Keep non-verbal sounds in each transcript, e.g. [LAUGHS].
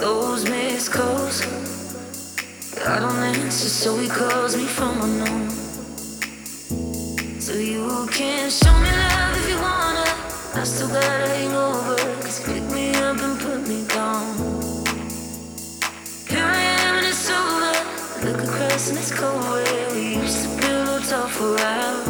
Those missed calls, I don't answer, so he calls me from unknown. So you can show me love if you wanna. I still got a hangover, cause pick me up and put me down. Here I am and it's over. Look across and it's cold where we used to build a for hours.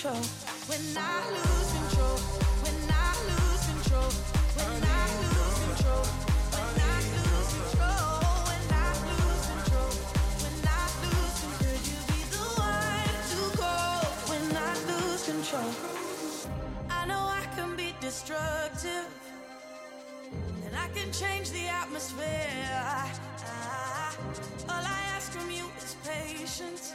Control? When I lose control. When I lose control. When I lose control. When I lose control. I control. When I lose control. Could you be the one to call when I lose control? I know I can be destructive. And I can change the atmosphere. Ah, all I ask from you is patience.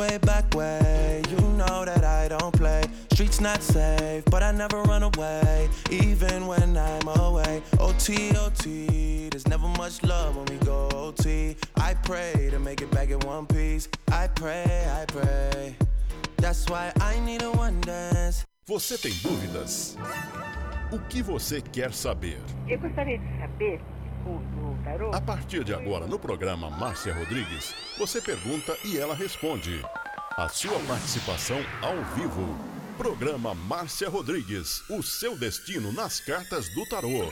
Way, back way. You know that I don't play. Streets not safe, but I never run away, even when I'm away. OT, OT, there's never much love when we go OT. I pray to make it back in one piece. I pray, I pray. That's why I need a one dance. Você tem dúvidas? O que você quer saber? Eu gostaria de saber, tarô, A partir de agora, no programa Márcia Rodrigues, você pergunta e ela responde. A sua participação ao vivo. Programa Márcia Rodrigues, o seu destino nas cartas do tarô.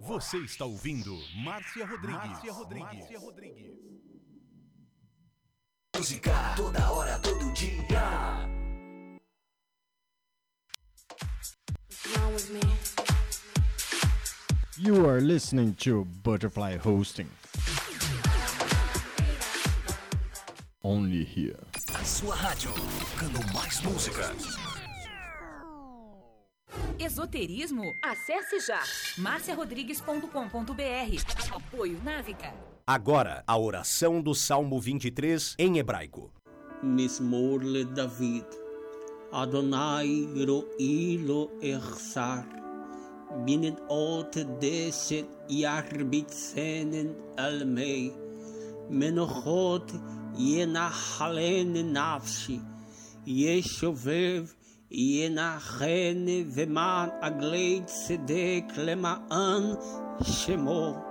Você está ouvindo Márcia Rodrigues. Márcia Rodrigues. Música toda hora, todo dia. You are listening to Butterfly Hosting. Only here. A sua rádio, tocando mais músicas. Esoterismo? Acesse já marciarodrigues.com.br. Apoio Návica. Agora, a oração do Salmo 23 em hebraico. מזמור לדוד. אדוני רואי לו אחסר. בנדעות דשת ירביצנן על מי. מנוחות ינחלן נפשי. ישובב ינחן ומען עגלי צדק למען שמו.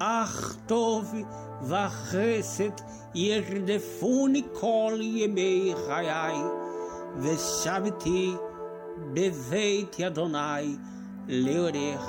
Ach tov vachesed yerdefuni kol yemei chayai. Veshaviti beveit Adonai leorech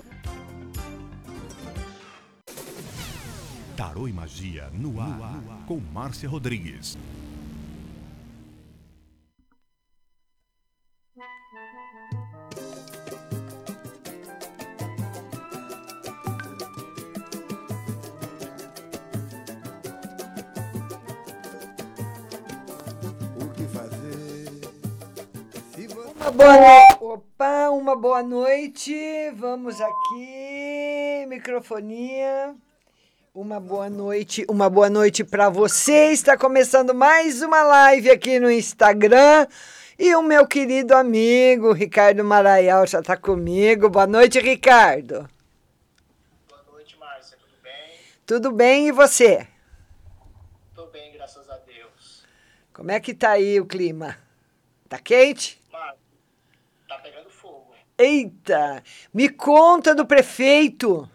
Tarô e Magia no ar, com Márcia Rodrigues. Uma boa Opa, uma boa noite. Vamos aqui, microfonia. Uma boa noite, uma boa noite para você. Está começando mais uma live aqui no Instagram. E o meu querido amigo Ricardo Maraial já está comigo. Boa noite, Ricardo. Boa noite, Márcia. Tudo bem? Tudo bem e você? Tô bem, graças a Deus. Como é que tá aí o clima? Tá quente? Márcia, tá pegando fogo. Eita! Me conta do prefeito.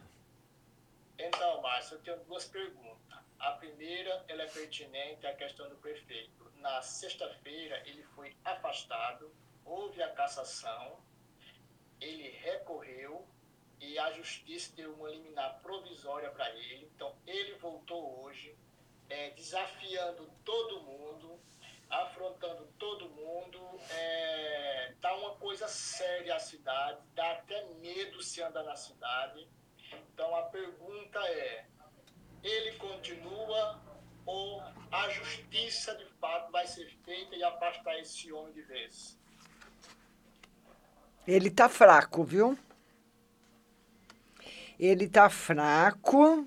Então, Márcia, duas perguntas. A primeira, ela é pertinente à questão do prefeito. Na sexta-feira, ele foi afastado, houve a cassação, ele recorreu e a justiça deu uma liminar provisória para ele. Então, ele voltou hoje, é, desafiando todo mundo, afrontando todo mundo. É, tá uma coisa séria a cidade, dá até medo se andar na cidade. Então a pergunta é: ele continua ou a justiça de fato vai ser feita e afastar esse homem de vez? Ele tá fraco, viu? Ele tá fraco.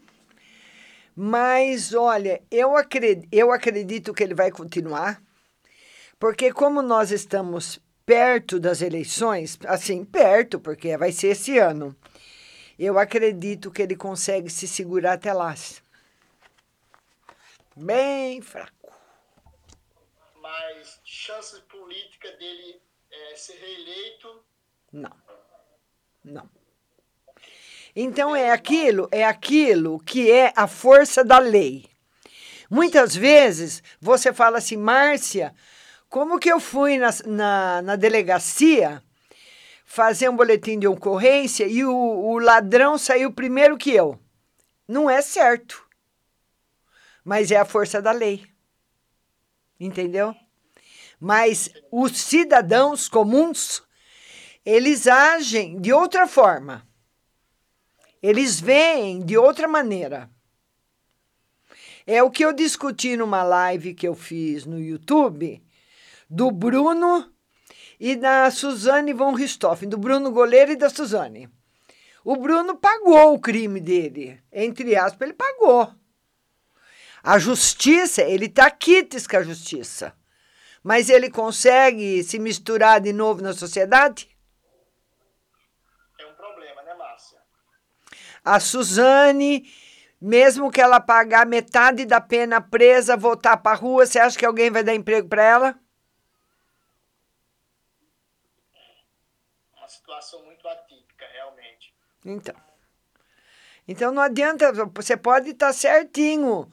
Mas olha, eu acredito, eu acredito que ele vai continuar. Porque como nós estamos perto das eleições, assim, perto, porque vai ser esse ano. Eu acredito que ele consegue se segurar até lá. Bem fraco. Mas chances políticas dele é, ser reeleito? Não. Não. Então é aquilo, é aquilo que é a força da lei. Muitas vezes você fala assim, Márcia, como que eu fui na, na, na delegacia fazer um boletim de ocorrência e o, o ladrão saiu primeiro que eu? Não é certo. Mas é a força da lei. Entendeu? Mas os cidadãos comuns, eles agem de outra forma. Eles veem de outra maneira. É o que eu discuti numa live que eu fiz no YouTube do Bruno e da Suzane von Richthofen, do Bruno Goleiro e da Suzane. O Bruno pagou o crime dele, entre aspas, ele pagou. A justiça, ele está quites com a justiça. Mas ele consegue se misturar de novo na sociedade? É um problema, né, Márcia? A Suzane, mesmo que ela pagar metade da pena presa, voltar para a rua, você acha que alguém vai dar emprego para ela? Uma situação muito atípica, realmente. Então. Então não adianta, você pode estar certinho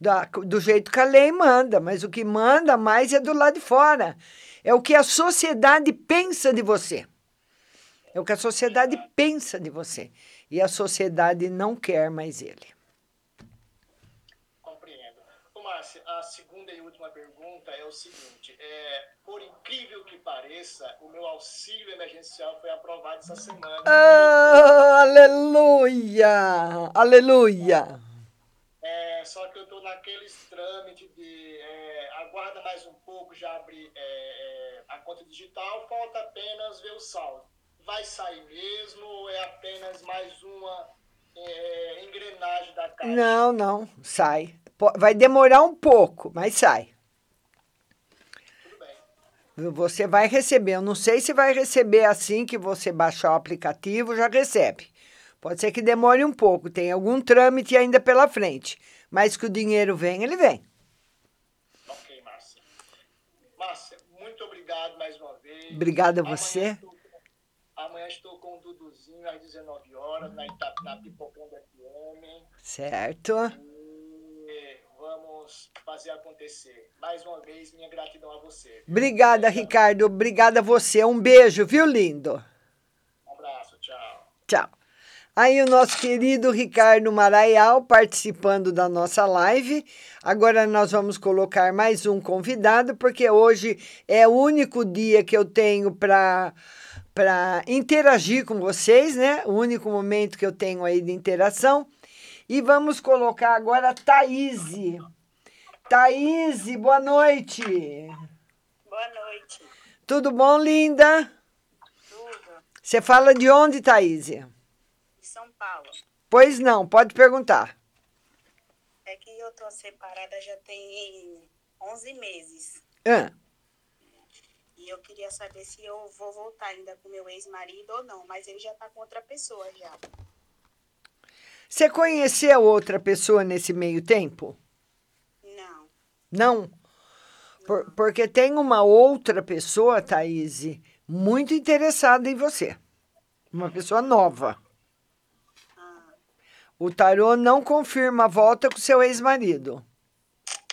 da, do jeito que a lei manda, mas o que manda mais é do lado de fora. É o que a sociedade pensa de você. É o que a sociedade pensa de você. E a sociedade não quer mais ele. Compreendo. Ô, Márcia, a, segunda e última pergunta é o seguinte: é, por incrível que pareça, o meu auxílio emergencial foi aprovado essa semana. Ah, aleluia! Aleluia! É, só que eu estou naqueles trâmites de é, aguarda mais um pouco, já abri é, é, a conta digital, falta apenas ver o saldo. Vai sair mesmo ou é apenas mais uma é, engrenagem da caixa? Não, não, sai. Vai demorar um pouco, mas sai. Você vai receber. Eu não sei se vai receber assim que você baixar o aplicativo, já recebe. Pode ser que demore um pouco, tem algum trâmite ainda pela frente. Mas que o dinheiro vem, ele vem. Ok, Márcia. Márcia, muito obrigado mais uma vez. Obrigada a você. Amanhã estou com o Duduzinho às 19 horas na, Ita- na Pipocando FM. Certo? E vamos fazer acontecer. Mais uma vez, minha gratidão a você. Obrigada, Ricardo. Obrigada a você. Um beijo, viu, lindo? Um abraço, tchau. Tchau. Aí o nosso querido Ricardo Maraial participando da nossa live. Agora nós vamos colocar mais um convidado, porque hoje é o único dia que eu tenho para para interagir com vocês, né? O único momento que eu tenho aí de interação. E vamos colocar agora a Thaís. Thaís, boa noite. Boa noite. Tudo bom, linda? Tudo. Você fala de onde, Thaís? Paulo. Pois não, pode perguntar. É que eu tô separada já tem 11 meses. Ah, E eu queria saber se eu vou voltar ainda com meu ex-marido ou não. Mas ele já tá com outra pessoa já. Você conheceu outra pessoa nesse meio tempo? Não. Não? Por- porque tem uma outra pessoa, Thaís, muito interessada em você. Uma pessoa nova. O tarô não confirma a volta com seu ex-marido.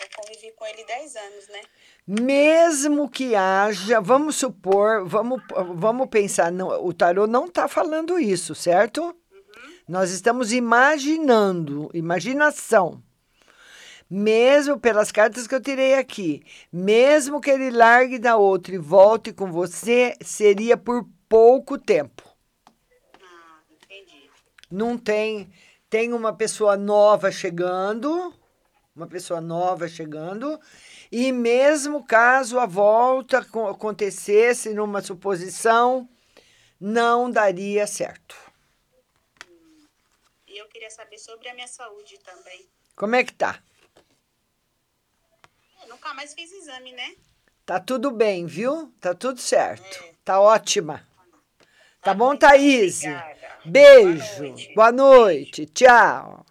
Eu convivi com ele 10 anos, né? Mesmo que haja, vamos supor, vamos, vamos pensar, não, o tarô não está falando isso, certo? Nós estamos imaginando, imaginação. Mesmo pelas cartas que eu tirei aqui, mesmo que ele largue da outra e volte com você, seria por pouco tempo. Não tem, tem uma pessoa nova chegando, uma pessoa nova chegando, e mesmo caso a volta co- acontecesse numa suposição, não daria certo. E eu queria saber sobre a minha saúde também. Como é que tá? Eu nunca mais fiz exame, né? Tá tudo bem, viu? Tá tudo certo. Tá ótima. Tá bom, Thaís? Beijo. Boa noite. Tchau.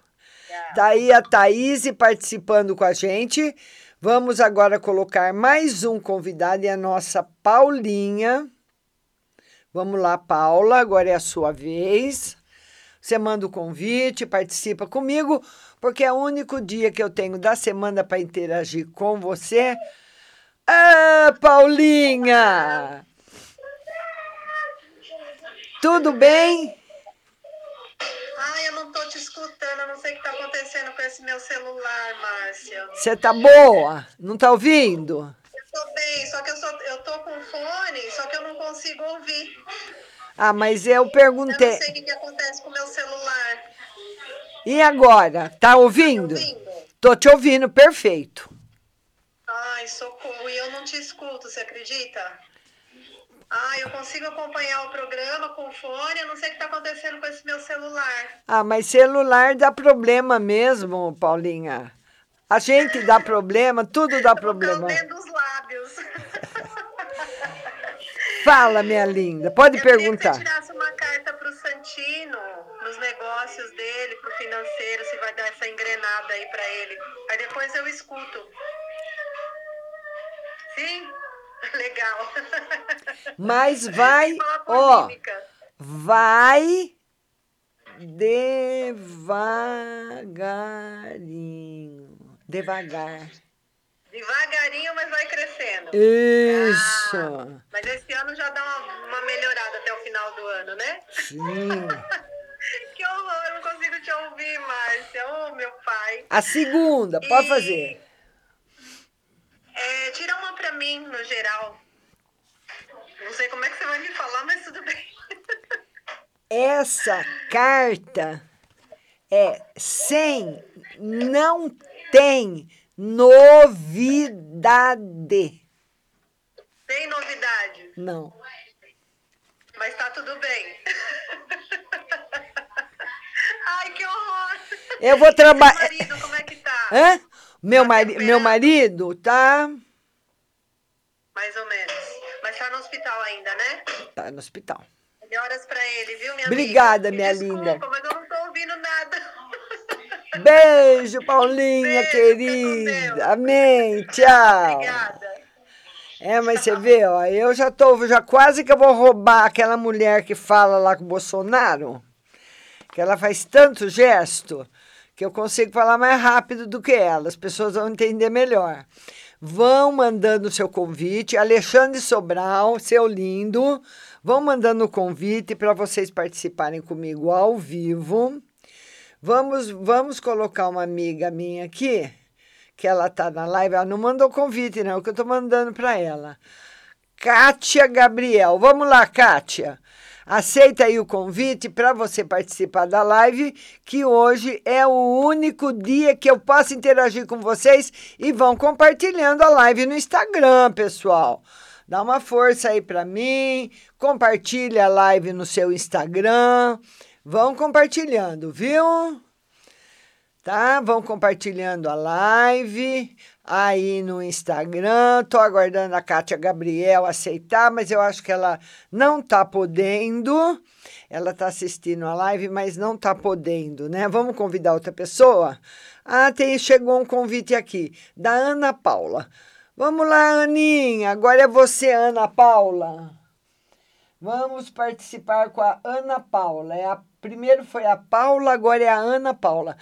Tá aí a Thaís participando com a gente. Vamos agora colocar mais um convidado, é a nossa Paulinha. Vamos lá, Paula, agora é a sua vez. Você manda o convite, participa comigo, porque é o único dia que eu tenho da semana para interagir com você. Ah, Paulinha! Tudo bem? Ai, eu não tô te escutando, eu não sei o que tá acontecendo com esse meu celular, Márcia. Você tá boa? Não tá ouvindo? Eu tô bem, só que eu, sou, eu tô com fone, só que eu não consigo ouvir. Ah, mas eu Eu não perguntei. sei o que, que acontece com o meu celular. E agora? Tá ouvindo? Tô te ouvindo, perfeito. Ai, socorro, e eu não te escuto, você acredita? Ai, eu consigo acompanhar o programa com fone, eu não sei o que tá acontecendo com esse meu celular. Ah, mas celular dá problema mesmo, Paulinha. A gente dá problema, tudo dá [LAUGHS] problema. Lendo os lábios. [LAUGHS] Fala, minha linda, pode Eu perguntar. você tirasse uma carta pro Santino, nos negócios dele, pro financeiro, se vai dar essa engrenada aí pra ele. Aí depois eu escuto. Sim? [LAUGHS] Legal. Mas [LAUGHS] vai, ó, vai devagarinho, devagar. Devagarinho, mas vai crescendo. Isso. Ah, mas esse ano já dá uma, uma melhorada até o final do ano, né? Sim. [LAUGHS] que horror, eu não consigo te ouvir, Márcia. Ô, meu pai. A segunda, pode E- fazer. Assim, no geral. Não sei como é que você vai me falar, mas tudo bem. Essa carta é sem, não tem novidade. Tem novidade, Não. mas tá tudo bem. [LAUGHS] Ai, que horror! Eu vou trabalhar. marido, como é que tá? Hã? Meu, mari... Meu marido tá, Mais ou menos. Mas tá no hospital ainda, né? tá no hospital. Melhoras pra ele, viu, minha Obrigada, amiga? minha desculpa, linda. mas eu não tô ouvindo nada. [LAUGHS] Beijo, Paulinha, querida. Amém. [LAUGHS] Tchau. Obrigada. É, mas você vê, ó, eu já tô, já quase que eu vou roubar aquela mulher que fala lá com o Bolsonaro, que ela faz tanto gesto que eu consigo falar mais rápido do que ela. As pessoas vão entender melhor. Vão mandando o seu convite. Alexandre Sobral, seu lindo, vão mandando o convite para vocês participarem comigo ao vivo. Vamos, vamos colocar uma amiga minha aqui, que ela tá na live. Ela não mandou convite, não, que eu tô mandando para ela. Kátia Gabriel. Vamos lá, Kátia. Aceita aí o convite para você participar da live, que hoje é o único dia que eu posso interagir com vocês e vão compartilhando a live no Instagram, pessoal. Dá uma força aí para mim, compartilha a live no seu Instagram. Vão compartilhando, viu? Tá? Vão compartilhando a live aí no Instagram. Tô aguardando a Kátia Gabriel aceitar, mas eu acho que ela não tá podendo. Ela tá assistindo a live, mas não tá podendo, né? Vamos convidar outra pessoa? Ah, tem, chegou um convite aqui, da Ana Paula. Vamos lá, Aninha. Agora é você, Ana Paula. Vamos participar com a Ana Paula. É a, primeiro foi a Paula, agora é a Ana Paula.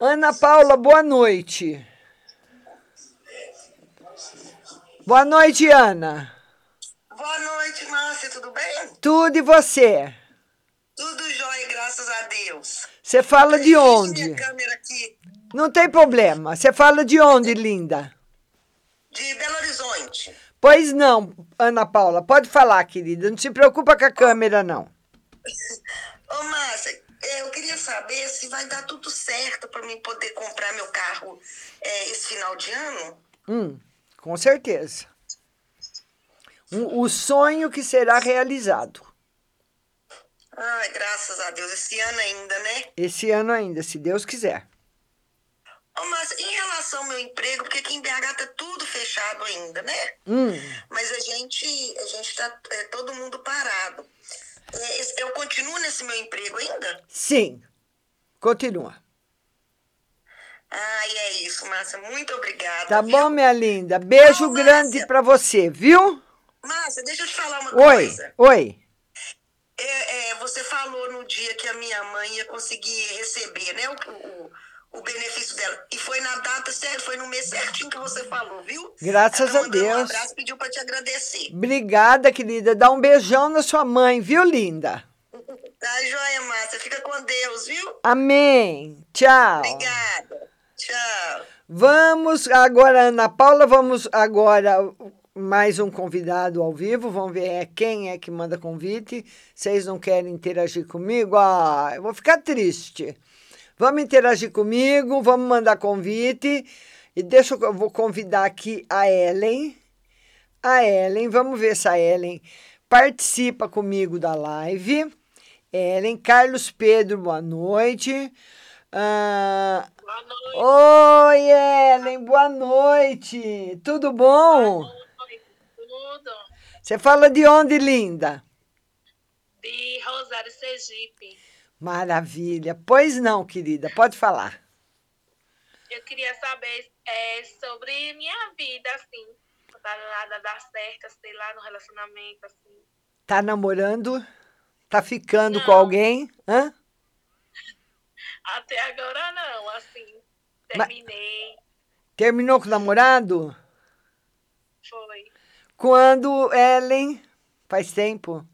Ana Paula, boa noite. Boa noite, Ana. Boa noite, Márcia, tudo bem? Tudo e você? Tudo jóia, graças a Deus. Você fala de onde? minha câmera aqui, Não tem problema. Você fala de onde, linda? de Belo Horizonte. Pois não, Ana Paula. Pode falar, querida. Não se preocupa com a câmera, não. Ô, Márcia, eh, eu queria saber se vai dar tudo certo para mim poder comprar meu carro eh, esse final de ano. Hum, com certeza. Um- o sonho que será realizado. Ai, graças a Deus, esse ano ainda, né? Esse ano ainda, se Deus quiser. Ô, Márcia, em relação ao meu emprego, porque aqui em BH tá tudo fechado ainda, né? Hum, Mas a gente, a gente tá eh, todo mundo parado. Esse- eu continuo nesse meu emprego ainda? sim. Continua. Ai, é isso, Márcia. Muito obrigada. Tá viu? bom, minha linda? Beijo Ô, grande pra você, viu? Márcia, deixa eu te falar uma Oi, coisa. oi. É, é, você falou no dia que a minha mãe ia conseguir receber, né, o, o, o benefício dela. E foi na data certa, foi no mês certinho que você falou, viu? Graças a mandou Um Deus. abraço pediu pra te agradecer. Obrigada, querida. Dá um beijão na sua mãe, viu, linda? Tá joia, Márcia. Fica com Deus, viu? Amém. Tchau. Obrigada. Tchau. Vamos agora, Ana Paula, vamos agora mais um convidado ao vivo. Vamos ver é, quem é que manda convite. Vocês não querem interagir comigo? Ah, eu vou ficar triste. Vamos interagir comigo, vamos mandar convite. E deixa eu, eu vou convidar aqui a Ellen. A Ellen, vamos ver se a Ellen participa comigo da live. Ellen, Carlos Pedro, boa noite. Ah, Oi, Ellen, boa noite. Tudo bom? Tudo. Você fala de onde, linda? De Rosário, Sergipe. Maravilha. Pois não, querida, pode falar. Eu queria saber é, sobre minha vida, assim. Pra nada dar certo, sei lá, no relacionamento, assim. Tá namorando? Tá ficando com alguém? Hã? Até agora não, assim. Mas- Terminei. Terminou com o namorado? Foi. Quando, Ellen? Faz tempo?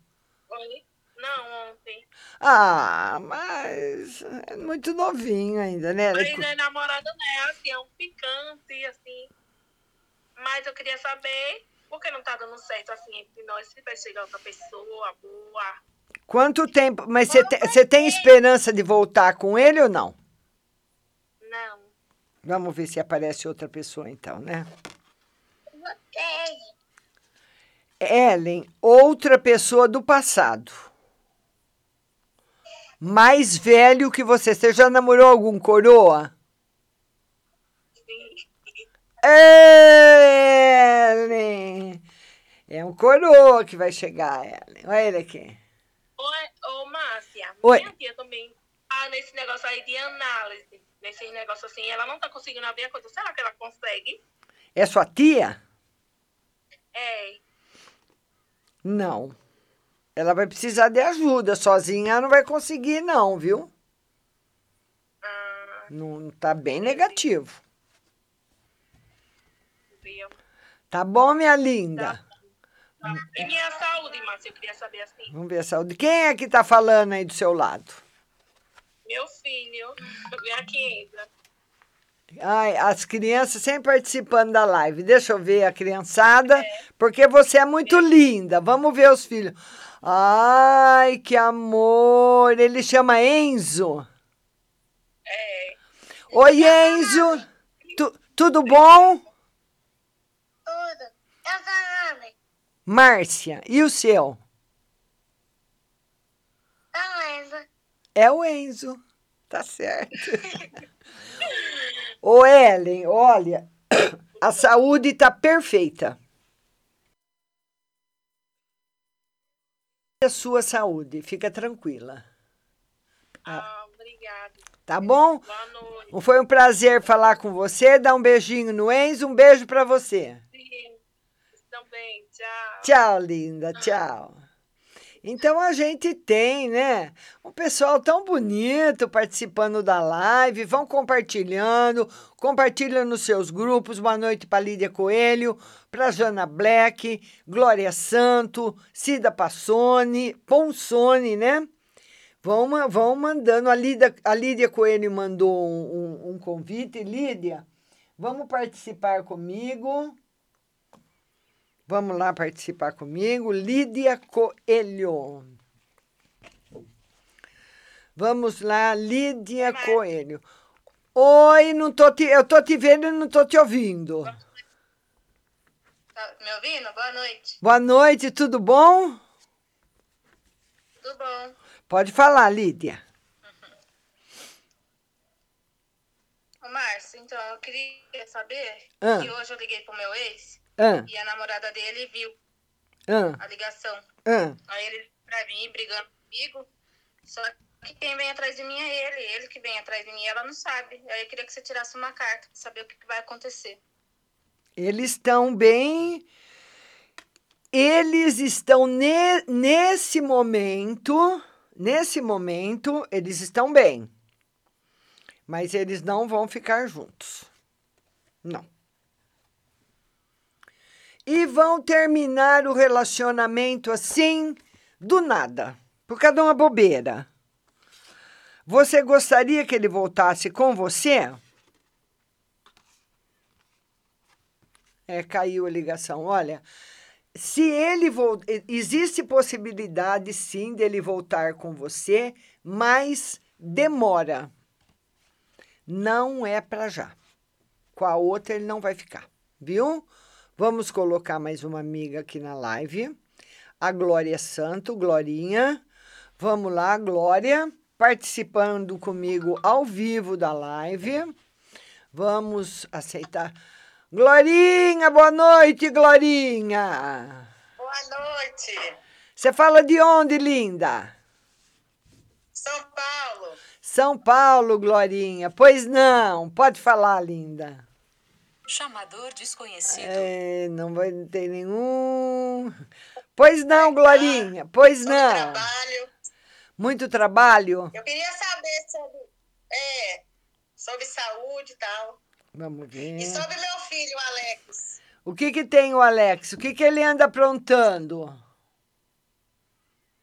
Foi? Não, ontem. Ah, mas é muito novinho ainda, né? Mas não é namorado, né? Assim, é um picante, assim. Mas eu queria saber por que não tá dando certo assim entre nós, se vai chegar outra pessoa boa. Quanto tempo? Mas você te- você tem esperança de voltar com ele ou não? Não. Vamos ver se aparece outra pessoa então, né? Ellen, outra pessoa do passado. Mais velho que você. Você já namorou algum coroa? Ellen! É um coroa que vai chegar, Ellen. Olha ele aqui. Oi, ô, Márcia, Oi. minha tia também tá nesse negócio aí de análise, nesse negócio assim, ela não tá conseguindo abrir a coisa. Será que ela consegue? É sua tia? É. Não. Ela vai precisar de ajuda. Sozinha ela não vai conseguir, não, viu? Não tá bem negativo. Viu? Tá bom, minha linda? Tá. E minha saúde, Márcia, eu queria saber assim. Vamos ver a saúde. Quem é que tá falando aí do seu lado? Meu filho, vem aqui. Ai, as crianças sempre participando da live. Deixa eu ver a criançada, porque você é muito linda. Vamos ver os filhos. Ai, que amor. Ele chama Enzo. É. Oi, Enzo. Tu- tudo bom? Tudo. Eu sou nome. Márcia, e o seu? Beleza. É o Enzo. Tá certo. Ô, Ellen, olha, [COUGHS] a saúde tá perfeita. A sua saúde, fica tranquila. Ah, obrigada. Tá bom? Boa noite. Foi um prazer falar com você. Dá um beijinho no Enzo, um beijo pra você. Tchau. Tchau, linda, tchau. Então a gente tem, né? Um pessoal tão bonito participando da live. Vão compartilhando, compartilha nos seus grupos. Boa noite para Lídia Coelho, para Jana Black, Glória Santo, Cida Passoni, Ponsone, né? Vão, vão mandando. A Lídia, a Lídia Coelho mandou um, um- um convite. Lídia, vamos participar comigo. Vamos lá participar comigo. Lídia Coelho. Vamos lá, Lídia Coelho. Oi, não tô te, eu tô te vendo e não tô te ouvindo. Tá me ouvindo? Boa noite. Boa noite, tudo bom? Tudo bom? Pode falar, Lídia. Ô, Márcio, então, eu queria saber Ah. que hoje eu liguei pro meu ex Ah. e a namorada dele viu Ah, a ligação. ah. Aí ele pra mim brigando comigo. Só que quem vem atrás de mim é ele. Ele que vem atrás de mim, ela não sabe. Aí eu queria que você tirasse uma carta pra saber o que, que vai acontecer. Eles estão bem. Eles estão ne- nesse momento, nesse momento, eles estão bem. Mas eles não vão ficar juntos. Não. E vão terminar o relacionamento assim, do nada, por causa de uma bobeira. Você gostaria que ele voltasse com você? É, caiu a ligação. Olha, se ele vol... existe possibilidade sim dele voltar com você, mas demora. Não é para já. Com a outra ele não vai ficar, viu? Vamos colocar mais uma amiga aqui na live. A Glória Santo, Glorinha. Vamos lá, Glória, participando comigo ao vivo da live. Vamos aceitar. Glorinha, boa noite, Glorinha. Boa noite. Você fala de onde, linda? São Paulo. São Paulo, Glorinha. Pois não, pode falar, linda. Chamador desconhecido. É, não vai ter nenhum. Pois não, Glorinha, pois não. Trabalho. Muito trabalho? Eu queria saber sobre, é, sobre saúde e tal. Vamos ver. E sobre meu filho, Alex. O que que tem o Alex? O que que ele anda aprontando?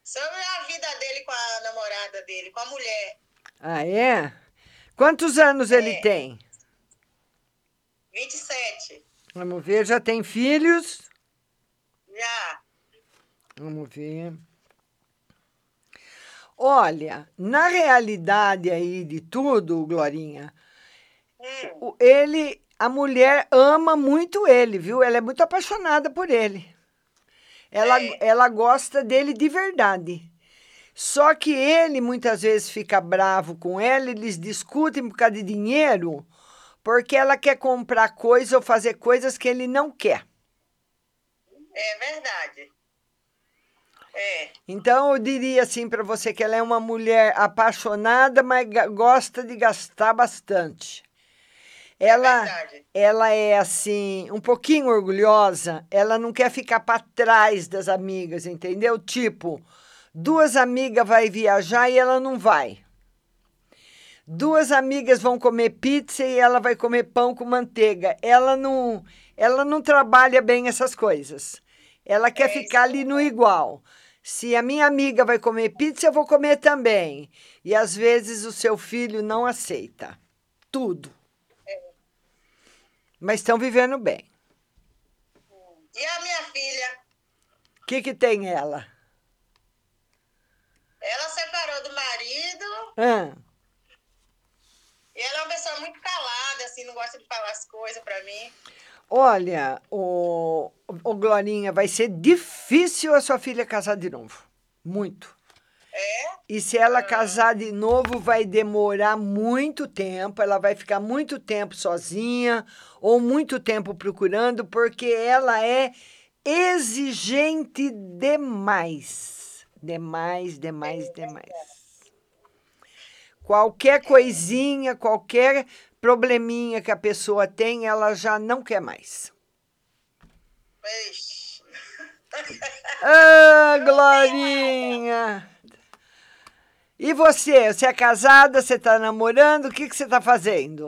Sobre a vida dele com a namorada dele, com a mulher. Ah, é? Quantos anos ele É. tem? 27. Vamos ver, já tem filhos? Já. Vamos ver. Olha, na realidade aí de tudo, Glorinha, o- ele, a mulher ama muito ele, viu? Ela é muito apaixonada por ele. Ela, ela gosta dele de verdade. Só que ele muitas vezes fica bravo com ela, eles discutem por causa de dinheiro, porque ela quer comprar coisas ou fazer coisas que ele não quer. É verdade. É. Então eu diria assim para você que ela é uma mulher apaixonada, mas gosta de gastar bastante. Ela, ela é assim, um pouquinho orgulhosa, ela não quer ficar para trás das amigas, entendeu? Tipo, duas amigas vai viajar e ela não vai. Duas amigas vão comer pizza e ela vai comer pão com manteiga. Ela não, ela não trabalha bem essas coisas. Ela quer ficar ali no igual. Se a minha amiga vai comer pizza, eu vou comer também. E às vezes o seu filho não aceita tudo. Mas estão vivendo bem. E a minha filha? O que, que tem ela? Ela separou do marido Ah, ela é uma pessoa muito calada, assim, não gosta de falar as coisas pra mim. olha, o, o Glorinha, vai ser difícil a sua filha casar de novo. Muito. É? E se ela casar de novo, vai demorar muito tempo, ela vai ficar muito tempo sozinha ou muito tempo procurando, porque ela é exigente demais. Demais, demais, demais. Qualquer coisinha, qualquer probleminha que a pessoa tem, ela já não quer mais. Ah, Glorinha! E você? Você é casada? Você tá namorando? O que, que você tá fazendo?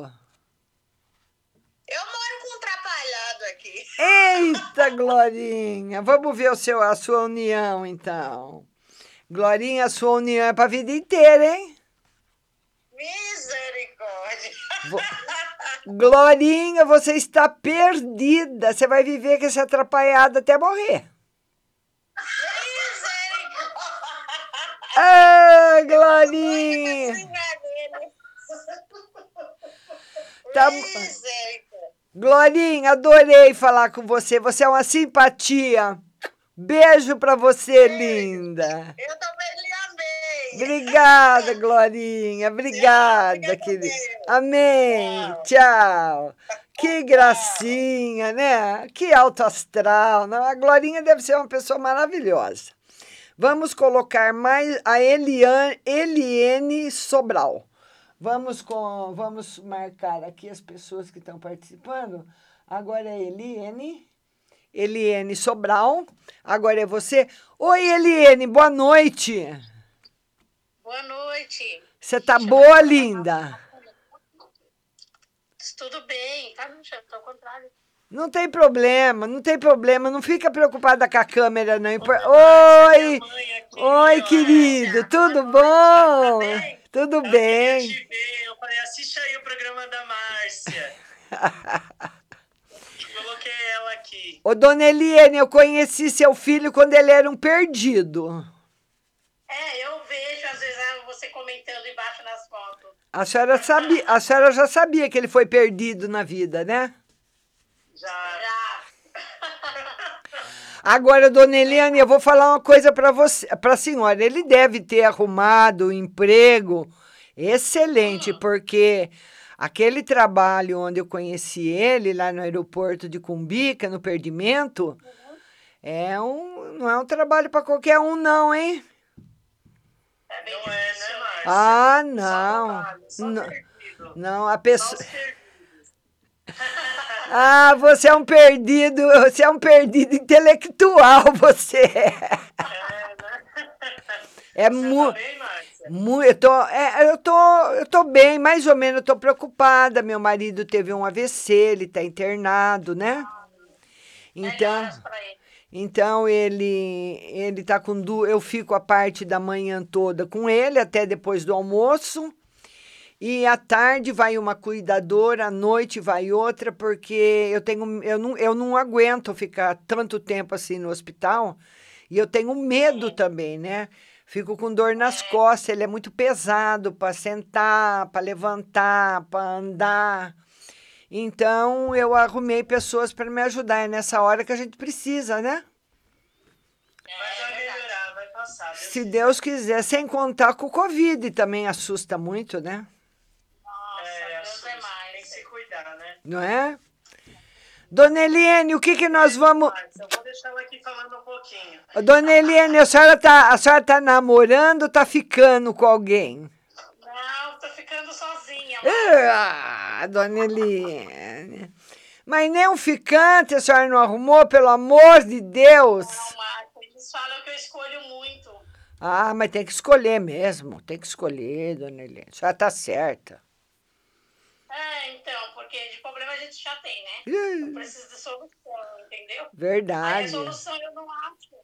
Eu moro com um atrapalhado aqui. Eita, Glorinha! Vamos ver o seu, a sua união, então. Glorinha, a sua união é pra vida inteira, hein? Misericórdia. [LAUGHS] Glorinha, você está perdida. Você vai viver com essa atrapalhada até morrer. Ah, Glorinha! [LAUGHS] Tá... Glorinha, adorei falar com você. Você é uma simpatia. Beijo pra você, linda. Eu também. Obrigada, Glorinha. Obrigada, querida. Amém. Tchau. Que gracinha, né? Que alto astral. Não, A Glorinha deve ser uma pessoa maravilhosa. Vamos colocar mais a Eliane, Eliene Sobral. Vamos com, vamos marcar aqui as pessoas que estão participando. Agora é Eliene, Eliene Sobral. Agora é você. Oi, Eliene, boa noite. Boa noite. Você tá boa, linda? Tudo bem, tá? Chefe, ao contrário. Não tem problema, não tem problema. Não fica preocupada com a câmera, não. Oi, oi, querido, tudo bom? Tudo bem? Eu falei, assiste aí o programa da Márcia. [LAUGHS] Coloquei ela aqui. Ô, dona Eliane, eu conheci seu filho quando ele era um perdido. É, eu vejo comentando embaixo nas fotos. A senhora, sabia, a senhora já sabia que ele foi perdido na vida, né? Já. Agora, dona Eliane, eu vou falar uma coisa para você, para a senhora. Ele deve ter arrumado um emprego excelente, porque aquele trabalho onde eu conheci ele, lá no aeroporto de Cumbica, no Perdimento, é um, não é um trabalho para qualquer um, não, hein? Não é, né, Márcia? Ah, não. Não, não, a pessoa. [LAUGHS] Ah, você é um perdido, você é um perdido intelectual, [LAUGHS] você é. É muito. Mu eu, tô, é, eu, tô, eu tô bem, mais ou menos, eu tô preocupada. Meu marido teve um AVC, ele tá internado, né? Então, então ele ele tá com du eu fico a parte da manhã toda com ele até depois do almoço. E à tarde vai uma cuidadora, à noite vai outra, porque eu tenho eu não, eu não aguento ficar tanto tempo assim no hospital. E eu tenho medo também, né? Fico com dor nas costas, ele é muito pesado para sentar, para levantar, para andar. Então eu arrumei pessoas para me ajudar. É nessa hora que a gente precisa, né? Mas vai melhorar, vai passar. Deus Se Deus quiser, sem contar com o Covid também assusta muito, né? é, assusta, tem que se cuidar, né? Não é? Dona Eliane, o que, que nós vamos. Eu vou deixar ela aqui falando um pouquinho. Dona Eliane, a senhora tá, a senhora tá namorando ou tá ficando com alguém? Não, ficando sozinha. Ah, dona Eliane. Mas nem um ficante a senhora não arrumou, pelo amor de Deus. Não, Marta, eles falam que eu escolho muito. Ah, mas tem que escolher mesmo. Tem que escolher, dona Eliane. A senhora tá certa. É, então, porque de problema a gente já tem, né? Ih. Eu preciso de solução, entendeu? Aí Verdade. a solução eu não acho.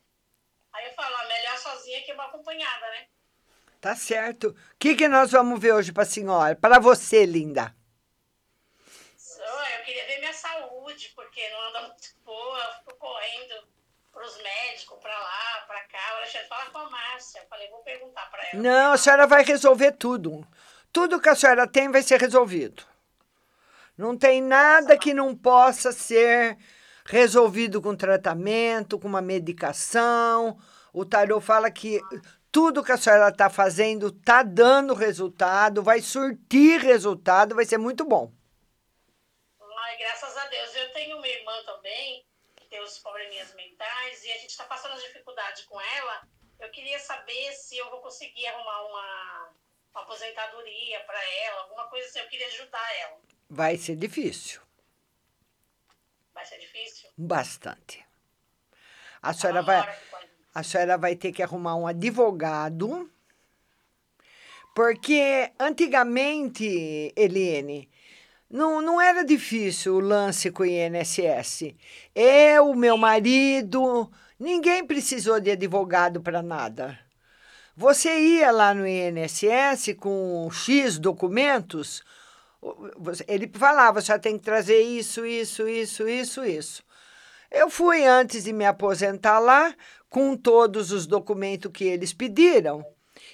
Aí eu falo, melhor sozinha que mal acompanhada, né? Tá certo. O que, que nós vamos ver hoje para a senhora? Para você, linda. Eu queria ver minha saúde, porque não anda muito boa, eu fico correndo pros médicos, pra lá, pra cá. O Alexandre fala com a Márcia. Eu falei, vou perguntar pra ela. Não, a senhora vai resolver tudo. Tudo que a senhora tem vai ser resolvido. Não tem nada que não possa ser resolvido com tratamento, com uma medicação. O tarô fala que tudo que a senhora está fazendo está dando resultado, vai surtir resultado, vai ser muito bom. Ai, graças a Deus. Eu tenho uma irmã também, que tem os probleminhas mentais, e a gente está passando as dificuldades com ela. Eu queria saber se eu vou conseguir arrumar uma, uma aposentadoria para ela, alguma coisa assim. Eu queria ajudar ela. Vai ser difícil, Vai ser difícil? bastante. A senhora vai, a senhora vai ter que arrumar um advogado, porque antigamente, Eliane, não, não era difícil o lance com o INSS. Eu, meu marido, ninguém precisou de advogado para nada. Você ia lá no INSS com X documentos, ele falava, você tem que trazer isso, isso, isso, isso, isso. Eu fui antes de me aposentar lá, com todos os documentos que eles pediram.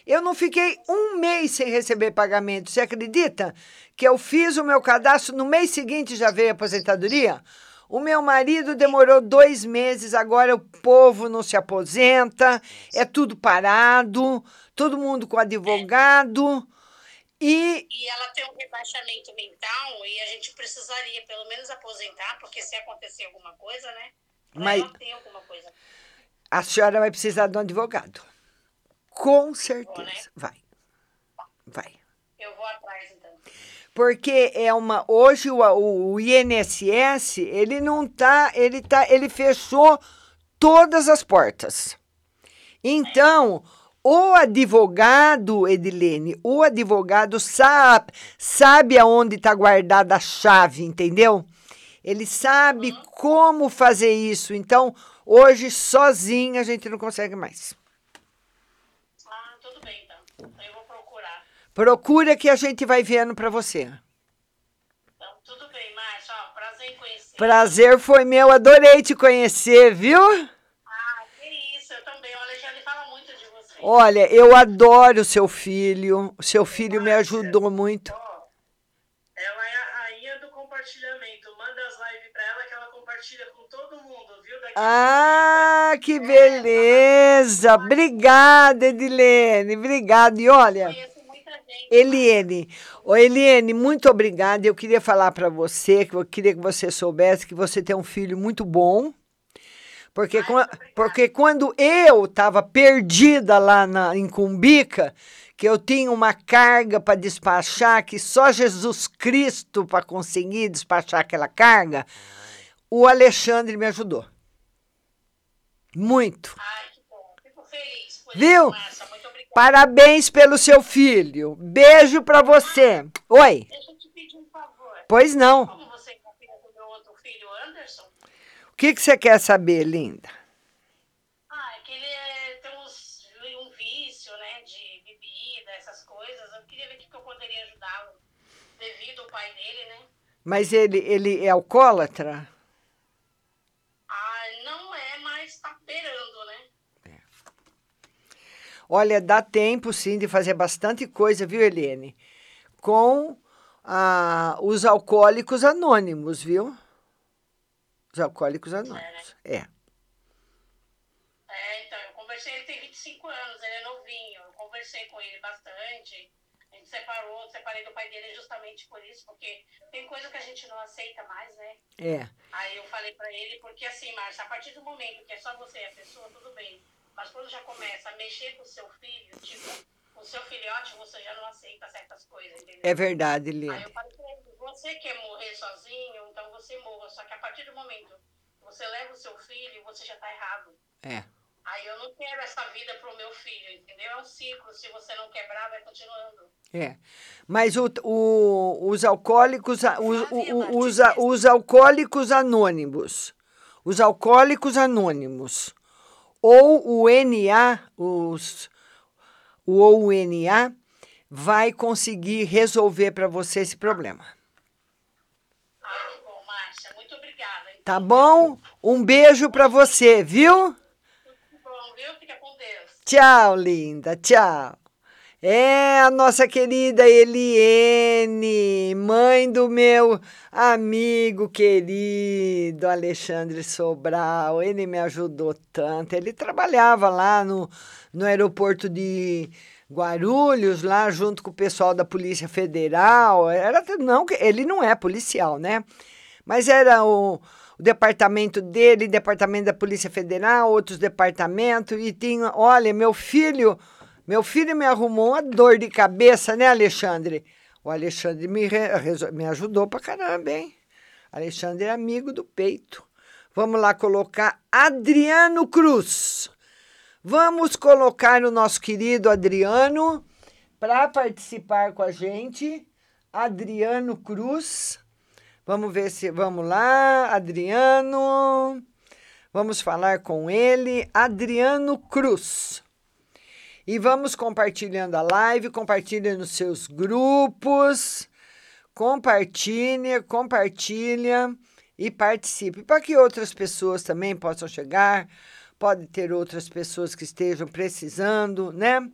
Eu não fiquei um mês sem receber pagamento. Você acredita que eu fiz o meu cadastro, no mês seguinte já veio a aposentadoria? O meu marido demorou dois meses, agora o povo não se aposenta, é tudo parado, todo mundo com advogado. E E ela tem um rebaixamento mental e a gente precisaria pelo menos aposentar, porque se acontecer alguma coisa, né? Mas- ela tem alguma coisa. A senhora vai precisar de um advogado. Com certeza. Vai. Vai. Eu vou atrás, então. Porque é uma hoje o, o, o INSS, ele não tá, ele tá, ele fechou todas as portas. Então, o advogado, Edilene, o advogado sabe, sabe aonde está guardada a chave, entendeu? Ele sabe como fazer isso. Então, hoje, sozinha, a gente não consegue mais. Ah, tudo bem, então. Então eu vou procurar. Procura que a gente vai vendo para você. Então, tudo bem, Márcia. Ó, prazer em conhecer. Prazer foi meu, adorei te conhecer, viu? Ah, que isso, eu também. O Alexandre fala muito de você. Olha, eu adoro o seu filho. O seu filho me ajudou muito. Ela é a rainha do compartilhamento. Manda as lives pra ela que ela compartilha com todo mundo, viu? Daqui Ah, que beleza! Obrigada, Edilene. Obrigada. E olha, Eliene, ô Eliene, muito obrigada. Eu queria falar para você, que eu queria que você soubesse que você tem um filho muito bom. Porque, porque quando eu estava perdida lá na, em Cumbica, que eu tinha uma carga para despachar, que só Jesus Cristo para conseguir despachar aquela carga, o Alexandre me ajudou. Muito. Fico feliz. por Viu? isso, Márcia. Muito obrigada. Parabéns pelo seu filho. Beijo para você. Oi. Deixa eu te pedir um favor. Pois não. Como você confia do meu outro filho, Anderson? O que, que você quer saber, linda? Ah, é que ele é, tem uns, um vício, né, de bebida, essas coisas. Eu queria ver o que que eu poderia ajudá-lo. pai dele, né? Mas ele, ele é alcoólatra? Ah, não é, mas tá beirando, né? Olha, dá tempo sim de fazer bastante coisa, viu, Helene? Com ah, os alcoólicos anônimos, viu? Os alcoólicos anônimos. É. É, então, eu conversei, ele tem 25 anos, ele é novinho. Eu conversei com ele bastante. A gente separou, separei do pai dele justamente por isso, porque tem coisa que a gente não aceita mais, né? É. Aí eu falei pra ele, porque assim, Márcia, a partir do momento que é só você e a pessoa, tudo bem. Mas quando já começa a mexer com o seu filho, tipo, com o seu filhote, você já não aceita certas coisas, entendeu? É verdade, Aí Helene. eu falei pra ele, você quer morrer sozinho, então você morra. Só que a partir do momento que você leva o seu filho, você já tá errado. É. Aí eu não quero essa vida pro meu filho, entendeu? É um ciclo. Se você não quebrar, vai continuando. É. Mas o, o- os alcoólicos, os, o- os, os alcoólicos anônimos, os alcoólicos anônimos, ou o NA, os, o OUNA, vai conseguir resolver para você esse problema. Bom, Márcia, muito obrigada. Tá bom? Um beijo para você, viu? Bom, viu? Fica com Deus. Tchau, linda. Tchau. É a nossa querida Eliene, mãe do meu amigo querido Alexandre Sobral. Ele me ajudou tanto. Ele trabalhava lá no, no aeroporto de Guarulhos, lá junto com o pessoal da Polícia Federal. Era, não, ele não é policial, né? Mas era o, o departamento dele, departamento da Polícia Federal, outros departamentos, e tinha, olha, meu filho, meu filho me arrumou uma dor de cabeça, né, Alexandre? O Alexandre me, re- me ajudou pra caramba, hein? Alexandre é amigo do peito. Vamos lá colocar Adriano Cruz. Vamos colocar o nosso querido Adriano para participar com a gente. Adriano Cruz. Vamos ver se. Vamos lá, Adriano. Vamos falar com ele, Adriano Cruz. E vamos compartilhando a live, compartilha nos seus grupos, compartilha, compartilha e participe para que outras pessoas também possam chegar. Pode ter outras pessoas que estejam precisando, né?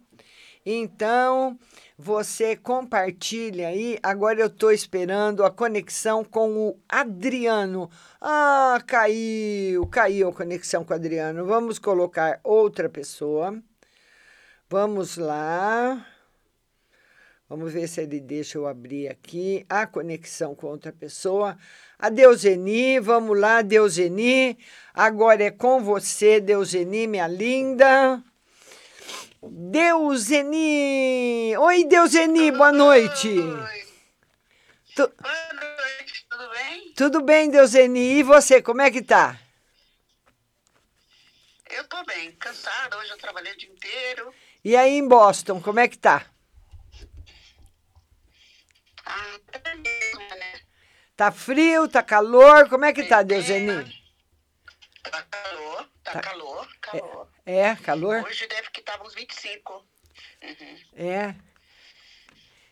Então, você compartilha aí. Agora eu estou esperando a conexão com o Adriano. Ah, caiu, caiu a conexão com o Adriano. Vamos colocar outra pessoa. Vamos lá. Vamos ver se ele deixa eu abrir aqui a conexão com outra pessoa. A Deuseni, vamos lá, Deuseni. Agora é com você, Deuseni, minha linda. Deuseni! Oi, Deuseni, boa noite. Tu- Boa noite, tudo bem? Tudo bem, Deuseni? E você, como é que tá? Eu tô bem, cansada, hoje eu trabalhei o dia inteiro. E aí em Boston, como é que tá? Ah, é mesmo, né? Tá frio, tá calor? Como é que tá, Deuseni? Tá calor, tá, calor, calor. É, calor? Hoje deve que tava uns 25. Uhum. É.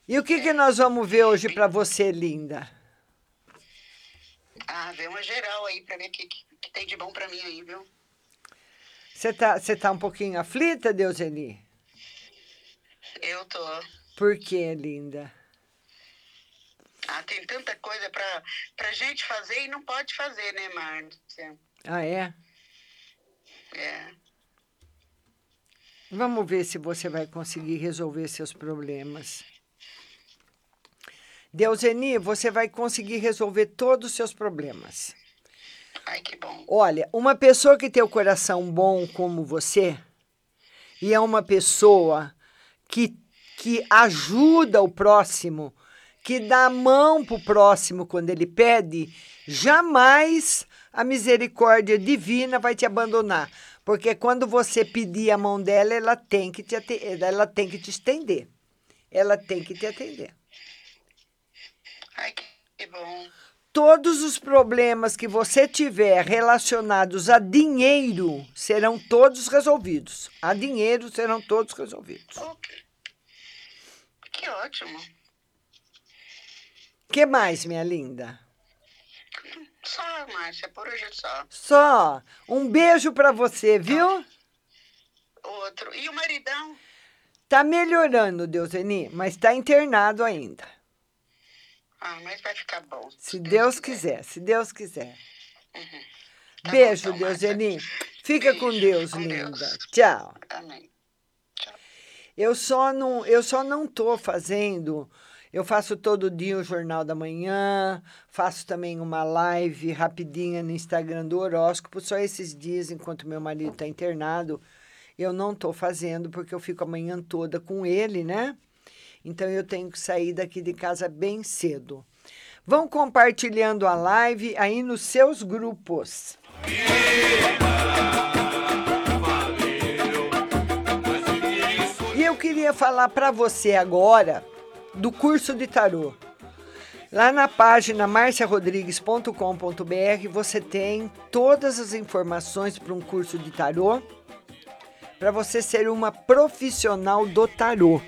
E o que, que nós vamos ver hoje pra você, linda? Ah, vê uma geral aí pra ver o que, que, que tem de bom pra mim aí, viu? Você tá, você tá um pouquinho aflita, Deuseni? Eu tô. Por quê, linda? Ah, tem tanta coisa pra, pra gente fazer e não pode fazer, né, Márcia? Ah, é? É. Vamos ver se você vai conseguir resolver seus problemas. Deuseni, você vai conseguir resolver todos os seus problemas. Ai, que bom. Olha, uma pessoa que tem o coração bom como você e é uma pessoa que, que ajuda o próximo, que dá a mão para o próximo quando ele pede, jamais a misericórdia divina vai te abandonar. Porque quando você pedir a mão dela, ela tem que te, ela tem que te estender. Ela tem que te atender. Ai, que bom. Todos os problemas que você tiver relacionados a dinheiro serão todos resolvidos. A dinheiro serão todos resolvidos. Que ótimo. que mais, minha linda? Só, Márcia, por hoje só. Só. Um beijo pra você, viu? Outro. E o maridão? Tá melhorando, Deuseni, mas tá internado ainda. Ah, mas vai ficar bom. Se Deus quiser, se Deus quiser. Tá Beijo, bom, então, Deuseni. Fica com Deus, linda. Tchau. Amém. Eu só não, eu só não tô fazendo. Eu faço todo dia o Jornal da Manhã, faço também uma live rapidinha no Instagram do horóscopo. Só esses dias, enquanto meu marido está internado, eu não tô fazendo porque eu fico a manhã toda com ele, né? Então eu tenho que sair daqui de casa bem cedo. Vão compartilhando a live aí nos seus grupos. E queria falar para você agora do curso de tarô. Lá na página marciarodrigues.com.br você tem todas as informações para um curso de tarô para você ser uma profissional do tarô.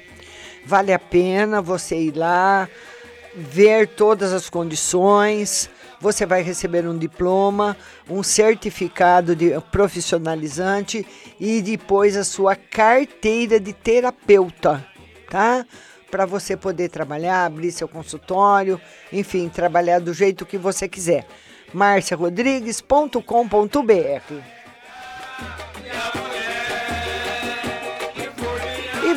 Vale a pena você ir lá, ver todas as condições. Você vai receber um diploma, um certificado de profissionalizante e depois a sua carteira de terapeuta, tá? Para você poder trabalhar, abrir seu consultório, enfim, trabalhar do jeito que você quiser. marciarodrigues.com.br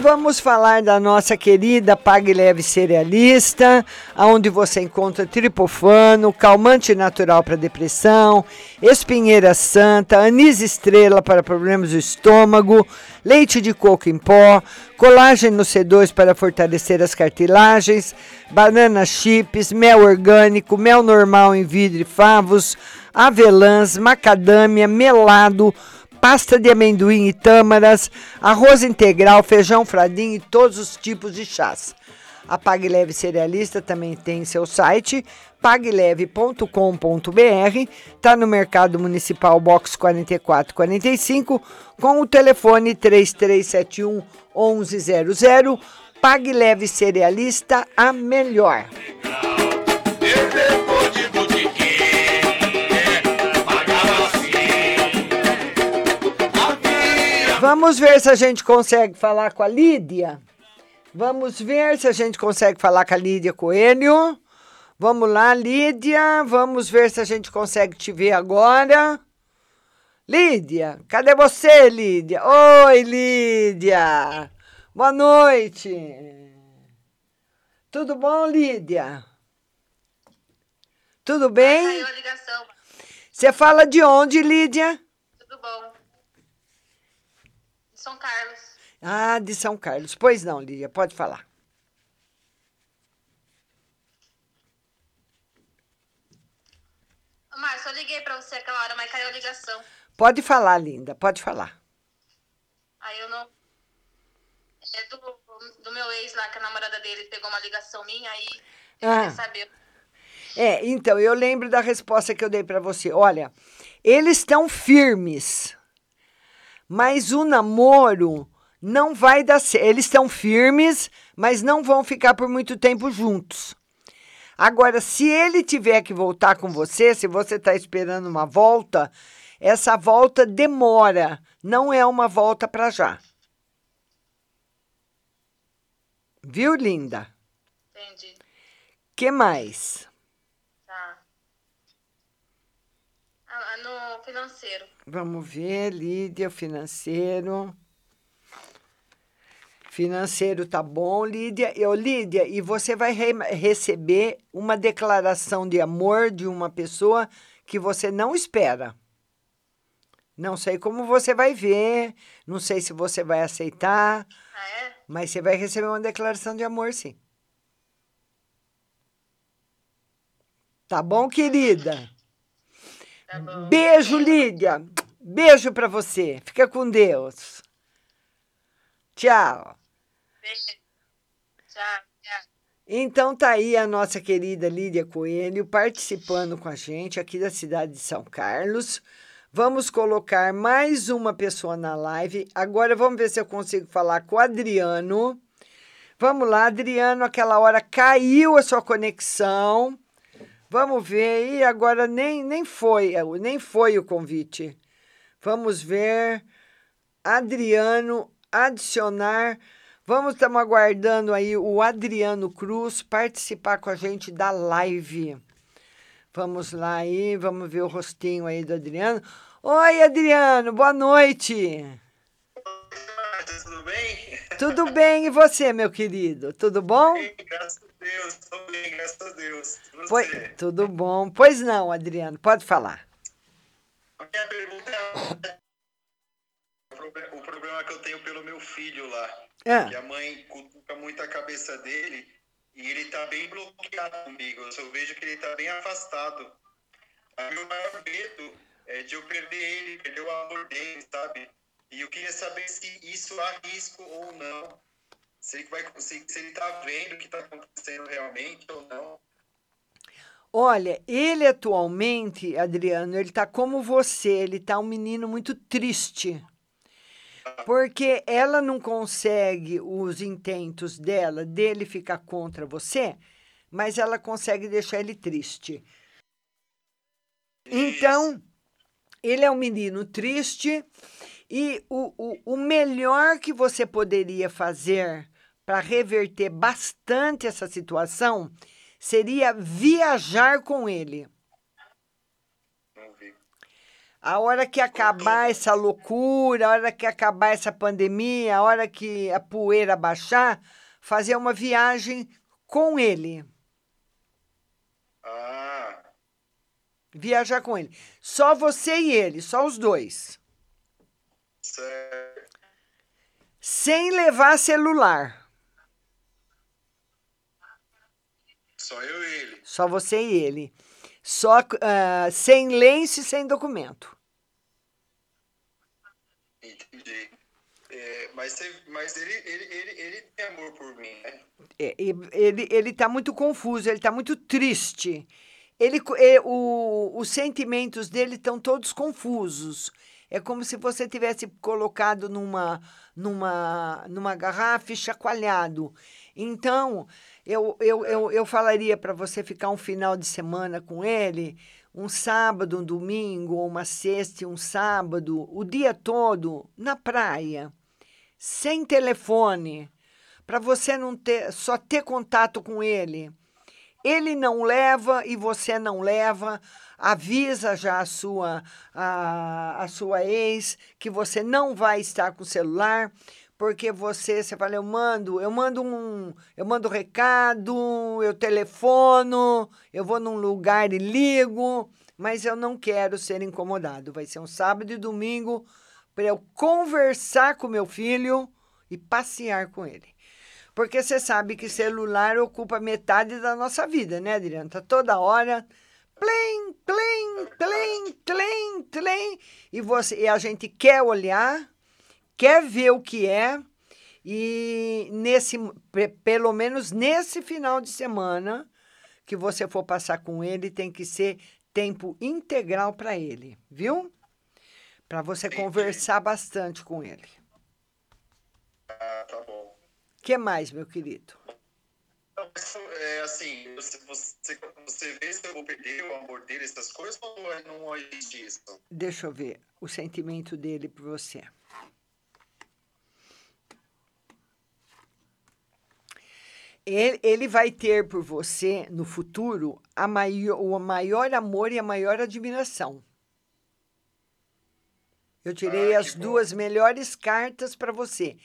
vamos falar da nossa querida Pague Leve Cerealista, onde você encontra tripofano, calmante natural para depressão, espinheira santa, anis estrela para problemas do estômago, leite de coco em pó, colágeno C2 para fortalecer as cartilagens, banana chips, mel orgânico, mel normal em vidro e favos, avelãs, macadâmia, melado, pasta de amendoim e tâmaras, arroz integral, feijão fradinho e todos os tipos de chás. A Pague Leve Cerealista também tem seu site, pagleve.com.br, está no Mercado Municipal Box 4445, com o telefone 3371 1100. Pague Leve Cerealista, a melhor. Vamos ver se a gente consegue falar com a Lídia. Vamos ver se a gente consegue falar com a Lídia Coelho. Vamos lá, Lídia. Vamos ver se a gente consegue te ver agora. Lídia, cadê você, Lídia? Oi, Lídia. Boa noite. Tudo bom, Lídia? Tudo bem? Você fala de onde, Lídia? Tudo bom. De São Carlos. Ah, de São Carlos. Pois não, Lídia, pode falar. Márcio, eu liguei pra você aquela hora, mas caiu a ligação. Pode falar, linda, pode falar. Aí eu não. É do, do meu ex lá, que a namorada dele pegou uma ligação minha, aí eu Ah. saber. É, então, eu lembro da resposta que eu dei para você. Olha, eles estão firmes, mas o namoro não vai dar certo. Eles estão firmes, mas não vão ficar por muito tempo juntos. Agora, se ele tiver que voltar com você, se você está esperando uma volta, essa volta demora, não é uma volta para já. Viu, linda? Entendi. Que mais? Tá. Ah, no financeiro. Vamos ver, Lídia, financeiro. Financeiro tá bom, Lídia. Eu, Lídia, e você vai re- receber uma declaração de amor de uma pessoa que você não espera. Não sei como você vai ver, não sei se você vai aceitar, Ah, é? mas você vai receber uma declaração de amor, sim. Tá bom, querida? Tá bom. Beijo, Lídia. Beijo pra você. Fica com Deus. Tchau. Beijo. Tchau. Então tá aí a nossa querida Lídia Coelho participando com a gente aqui da cidade de São Carlos. Vamos colocar mais uma pessoa na live. Agora vamos ver se eu consigo falar com o Adriano. Vamos lá, Adriano, aquela hora caiu a sua conexão. Vamos ver. E agora nem, nem foi, nem foi o convite. Vamos ver. Adriano, adicionar. Vamos, estamos aguardando aí o Adriano Cruz participar com a gente da live. Vamos lá aí, vamos ver o rostinho aí do Adriano. Oi, Adriano, boa noite. Tudo bem? Tudo bem, e você, meu querido? Tudo bom? Bem, graças a Deus, tudo bem, graças a Deus. Pois, tudo bom. Pois não, Adriano, pode falar. A minha pergunta é o problema que eu tenho pelo meu filho lá. Ah. Que a mãe cutuca muito a cabeça dele e ele tá bem bloqueado comigo. Eu só vejo que ele tá bem afastado. O meu maior medo é de eu perder ele, perder o amor dele, sabe? E eu queria saber se isso há risco ou não. Se ele, vai, se, se ele tá vendo o que tá acontecendo realmente ou não. Olha, ele atualmente, Adriano, ele tá como você, ele tá um menino muito triste. Porque ela não consegue os intentos dela, dele ficar contra você, mas ela consegue deixar ele triste. Então, ele é um menino triste e o, o, o melhor que você poderia fazer para reverter bastante essa situação seria viajar com ele. A hora que acabar essa loucura, a hora que acabar essa pandemia, a hora que a poeira baixar, fazer uma viagem com ele. Ah. Viajar com ele. Só você e ele, só os dois. Certo. Sem levar celular. Só eu e ele. Só você e ele. Só uh, sem lenço e sem documento. Entendi. É, mas mas ele, ele, ele, ele tem amor por mim, né? É, ele ele está muito confuso, ele está muito triste. Ele, o, os sentimentos dele estão todos confusos. É como se você tivesse colocado numa, numa, numa garrafa e chacoalhado. Então, eu, eu, eu, eu falaria para você ficar um final de semana com ele, um sábado, um domingo, uma sexta um sábado, o dia todo na praia, sem telefone, para você não ter, só ter contato com ele. Ele não leva e você não leva. Avisa já a sua, a, a sua ex que você não vai estar com o celular, porque você, você fala, eu mando, eu mando um, eu mando recado, eu telefono, eu vou num lugar e ligo, mas eu não quero ser incomodado. Vai ser um sábado e domingo para eu conversar com meu filho e passear com ele. Porque você sabe que celular ocupa metade da nossa vida, né, Adriana? Tá toda hora plim, plim, plim, plim, plim, e você e a gente quer olhar, quer ver o que é, e nesse pelo menos nesse final de semana que você for passar com ele, tem que ser tempo integral para ele, viu? Para você conversar bastante com ele. Que mais, meu querido? É assim, você, você, você vê se eu vou perder o amor dele, essas coisas, ou não existe isso? Deixa eu ver o sentimento dele por você. Ele, ele vai ter por você, no futuro, a maior, o maior amor e a maior admiração. Eu tirei ah, as bom. duas melhores cartas para você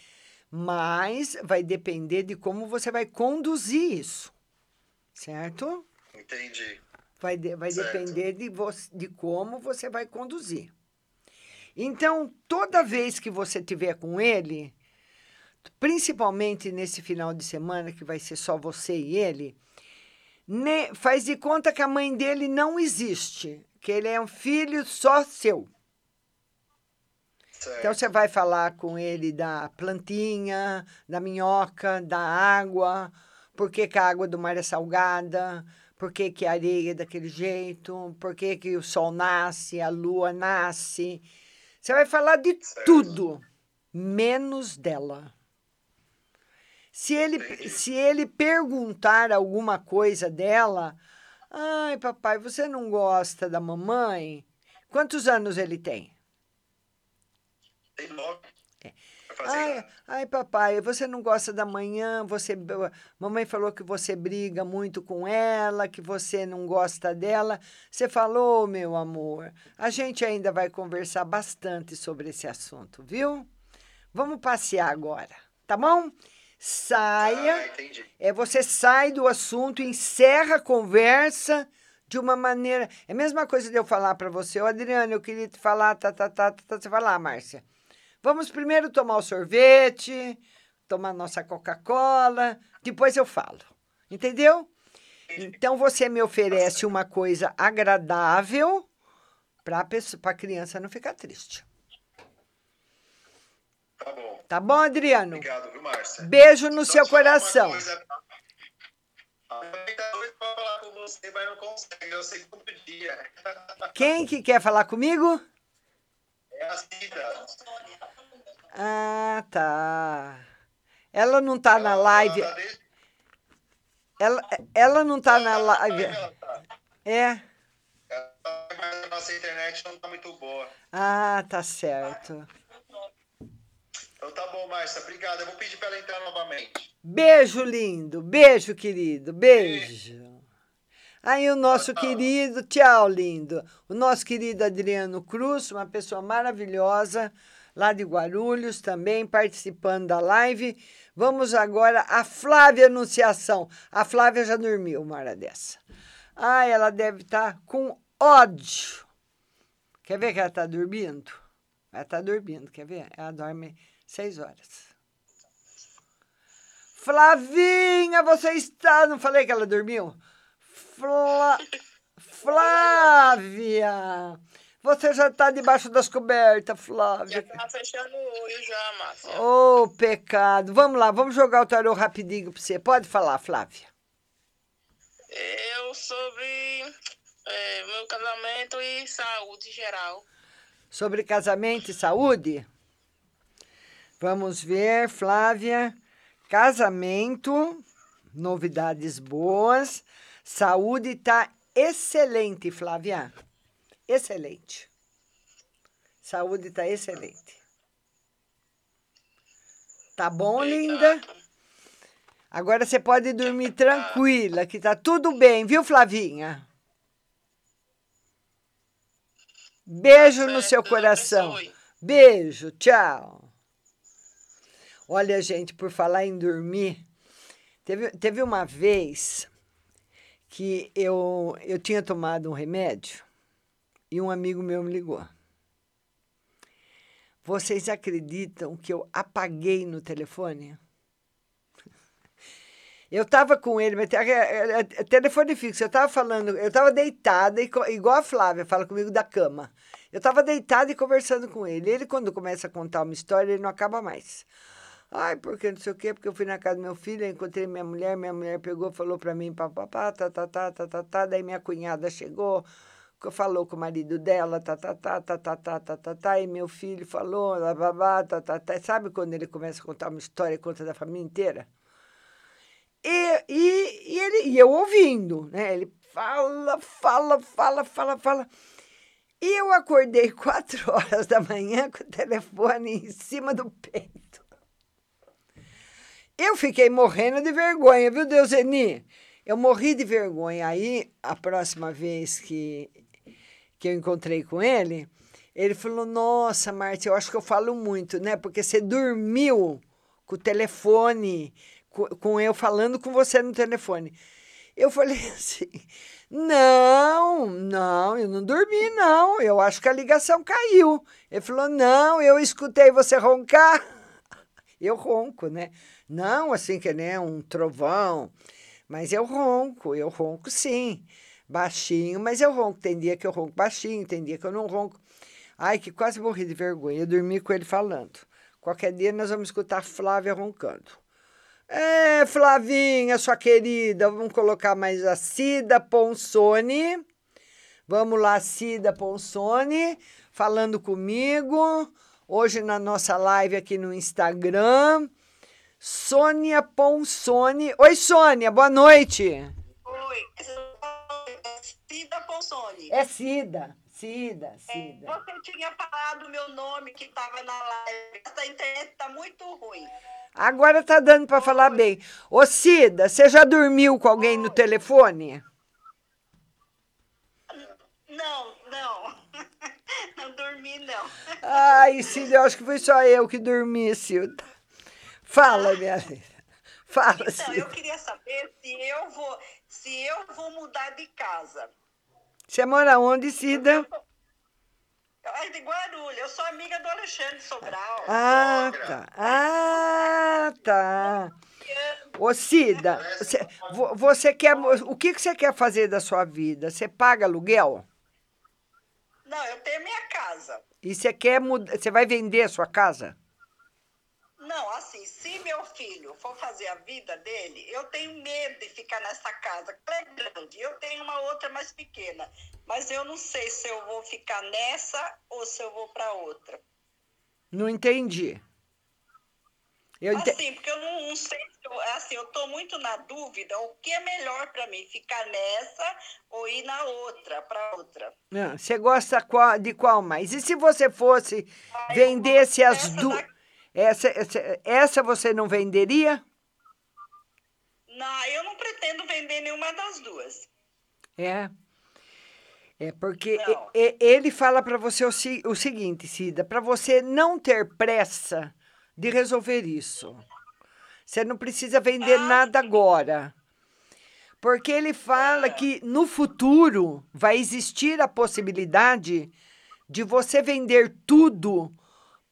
mas vai depender de como você vai conduzir isso, certo? Entendi. Vai, de, vai depender de, você, de como você vai conduzir. Então, toda vez que você tiver com ele, principalmente nesse final de semana, que vai ser só você e ele, ne, faz de conta que a mãe dele não existe, que ele é um filho só seu. Certo. Então você vai falar com ele da plantinha, da minhoca, da água, por que, que a água do mar é salgada, por que, que a areia é daquele jeito, por que, que o sol nasce, a lua nasce. Você vai falar de certo. tudo, menos dela. Se ele, se ele perguntar alguma coisa dela, ai, papai, você não gosta da mamãe? Quantos anos ele tem? Tem nove. Ai, ai, papai, você não gosta da manhã, você mamãe falou que você briga muito com ela, que você não gosta dela. Você falou, meu amor. A gente ainda vai conversar bastante sobre esse assunto, viu? Vamos passear agora, tá bom? Saia. Ah. É você sai do assunto, encerra a conversa de uma maneira. É a mesma coisa de eu falar para você, ô Adriana, eu queria te falar, tá, tá, tá, tá, tá. Você vai lá, Márcia. Vamos primeiro tomar o sorvete, tomar nossa Coca-Cola, depois eu falo. Entendeu? Então você me oferece uma coisa agradável para a criança não ficar triste. Tá bom. Tá bom, Adriano? Obrigado, viu, Márcia? Beijo no Só seu coração. coisa. Quem que quer falar comigo? É a Cida. Ah, tá. Ela não tá na live. Ela tá desde... Ela, ela não tá na live. É. Mas a nossa internet não tá muito boa. Ah, tá certo. Então tá bom, Márcia. Obrigado. Eu vou pedir pra ela entrar novamente. Beijo lindo, beijo querido, beijo. Aí o nosso querido, tchau lindo, o nosso querido Adriano Cruz, uma pessoa maravilhosa, lá de Guarulhos também, participando da live. Vamos agora a Flávia Anunciação. A Flávia já dormiu uma hora dessa. Ah, ela deve estar com ódio. Quer ver que ela está dormindo? Ela está dormindo, quer ver? Ela dorme seis horas. Flavinha, você está. Não falei que ela dormiu? Flá... Flávia! Você já está debaixo das cobertas, Flávia. Já tá fechando o olho já, Márcia. Ô, oh, pecado. Vamos lá, vamos jogar o tarô rapidinho para você. Pode falar, Flávia. Eu sobre é, meu casamento e saúde geral. Sobre casamento e saúde? Vamos ver, Flávia. Casamento, novidades boas. Saúde está excelente, Flávia. Excelente. Saúde está excelente. Tá bom, linda? Agora você pode dormir tranquila, que tá tudo bem, viu, Flavinha? Beijo no seu coração. Beijo, tchau. Olha, gente, por falar em dormir, teve, teve uma vez que eu, eu tinha tomado um remédio e um amigo meu me ligou. Vocês acreditam que eu apaguei no telefone? [LAUGHS] Eu estava com ele, mas telefone fixo. Eu estava falando, eu estava deitada, igual a Flávia fala comigo da cama. Eu estava deitada e conversando com ele. Ele, quando começa a contar uma história, ele não acaba mais. Ai, porque não sei o quê, porque eu fui na casa do meu filho, encontrei minha mulher, minha mulher pegou, falou para mim, papapá, tá, tá, tá, tá, tá, tá, daí minha cunhada chegou, falou com o marido dela, tá, tá, tá, tá, tá, tá, tá, tá, tá, e meu filho falou, babá, tá, tá, tá. Sabe quando ele começa a contar uma história e conta da família inteira? E, e, e, ele, e eu ouvindo, né? Ele fala, fala, fala, fala, fala. E eu acordei quatro horas da manhã com o telefone em cima do peito. Eu fiquei morrendo de vergonha, viu, Deuseni? Eu morri de vergonha. Aí, a próxima vez que, que eu encontrei com ele, ele falou: Nossa, Marta, eu acho que eu falo muito, né? Porque você dormiu com o telefone, com, com eu falando com você no telefone. Eu falei [LAUGHS] assim: Não, não, eu não dormi, não. Eu acho que a ligação caiu. Ele falou: Não, eu escutei você roncar. [LAUGHS] Eu ronco, né? Não assim que nem um trovão, mas eu ronco, eu ronco sim. Baixinho, mas eu ronco. Tem dia que eu ronco baixinho, tem dia que eu não ronco. Ai, que quase morri de vergonha. Eu dormi com ele falando. Qualquer dia nós vamos escutar a Flávia roncando. É, Flavinha, sua querida, vamos colocar mais a Cida Ponsone. Vamos lá, Cida Ponsone, falando comigo. Hoje na nossa live aqui no Instagram Sônia Ponsone. Oi, Sônia, boa noite. Oi, é Cida Ponsone. É Cida, Cida, Cida. É, você tinha falado o meu nome que estava na live. Essa internet está muito ruim. Agora tá dando para falar bem. Ô, Cida, você já dormiu com alguém no telefone? Não, não. [LAUGHS] Não dormi, não. Ai, Cida, eu acho que foi só eu que dormi, Cida. Fala, minha [LAUGHS] filha. Fala, Então, eu queria saber se eu vou, se eu vou mudar de casa. Você mora onde, Cida? Eu de Guarulhos, eu sou amiga do Alexandre Sobral. Ah, tá. Ah, tá. Ô, Cida, você, vo- você quer. O que que você quer fazer da sua vida? Você paga aluguel? Não, eu tenho minha casa. E você quer mudar. Você vai vender a sua casa? Não, assim, se meu filho for fazer a vida dele, eu tenho medo de ficar nessa casa. Ela é grande, eu tenho uma outra mais pequena. Mas eu não sei se eu vou ficar nessa ou se eu vou para outra. Não entendi. Eu ente- Assim, porque eu não, não sei se eu, assim, eu tô muito na dúvida o que é melhor para mim, ficar nessa ou ir na outra, para outra. Ah, Você gosta de qual mais? E se você fosse, vendesse as duas. Essa, essa, essa você não venderia? Não, eu não pretendo vender nenhuma das duas. É. É porque e- ele fala para você o, o seguinte, Cida, para você não ter pressa de resolver isso. Você não precisa vender nada agora. Porque ele fala que no futuro vai existir a possibilidade de você vender tudo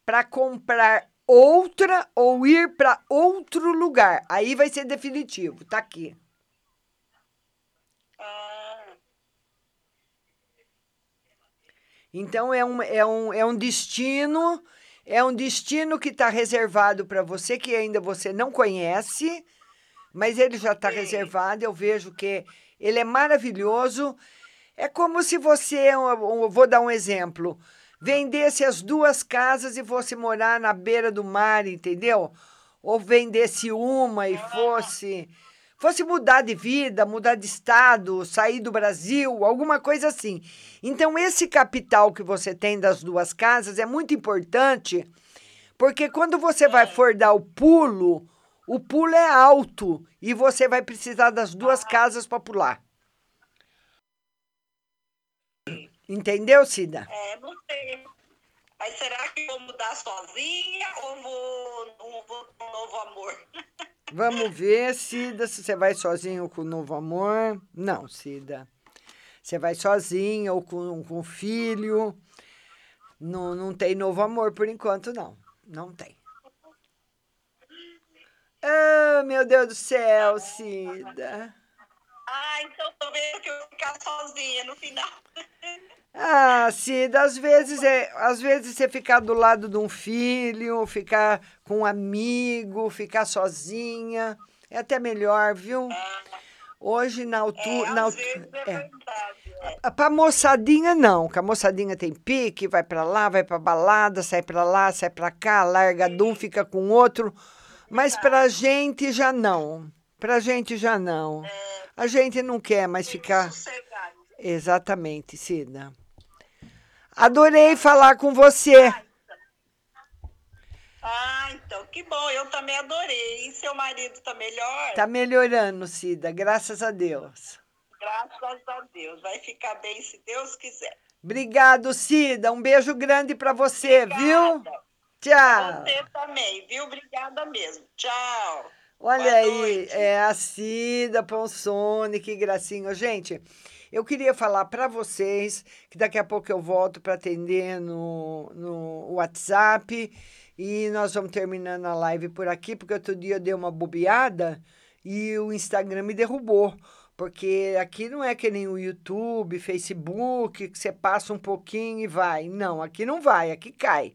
para comprar outra ou ir para outro lugar. Aí vai ser definitivo, tá aqui. Então é um, é um, é um destino, é um destino que está reservado para você que ainda você não conhece, mas ele já está reservado. Eu vejo que ele é maravilhoso. É como se você, eu vou dar um exemplo, vendesse as duas casas e fosse morar na beira do mar, entendeu? Ou vendesse uma e fosse fosse mudar de vida, mudar de estado, sair do Brasil, alguma coisa assim. Então, esse capital que você tem das duas casas é muito importante, porque quando você vai for dar o pulo, o pulo é alto e você vai precisar das duas casas para pular. Entendeu, Cida? É, não sei. Mas será que vou mudar sozinha ou vou, ou vou com um novo amor? [LAUGHS] Vamos ver, Cida, se você vai sozinho com o novo amor. Não, Cida. Você vai sozinha ou com, com filho. Não, não tem novo amor por enquanto, não. Não tem. Ah, meu Deus do céu, Cida. Ah, então tô vendo que eu vou ficar sozinha no final. [LAUGHS] Ah, Cida, às vezes é, às vezes você ficar do lado de um filho, ficar com um amigo, ficar sozinha, é até melhor, viu? Hoje na altura, na altura, é. Para moçadinha não, que a moçadinha tem pique, vai para lá, vai para balada, sai para lá, sai para cá, larga de um, fica com outro, mas pra gente já não. Pra gente já não. A gente não quer mais ficar Exatamente, Cida. Adorei falar com você. Ah, então que bom, eu também adorei. E seu marido tá melhor? Tá melhorando, Cida, graças a Deus. Graças a Deus. Vai ficar bem se Deus quiser. Obrigado, Cida. Um beijo grande para você, viu? Tchau. Você também, viu? Obrigada mesmo. Tchau. Olha aí, é a Cida Ponsone, que gracinha. Gente, eu queria falar para vocês que daqui a pouco eu volto para atender no, no WhatsApp e nós vamos terminando a live por aqui, porque outro dia eu dei uma bobeada e o Instagram me derrubou. Porque aqui não é que nem o YouTube, Facebook, que você passa um pouquinho e vai. Não, aqui não vai, aqui cai.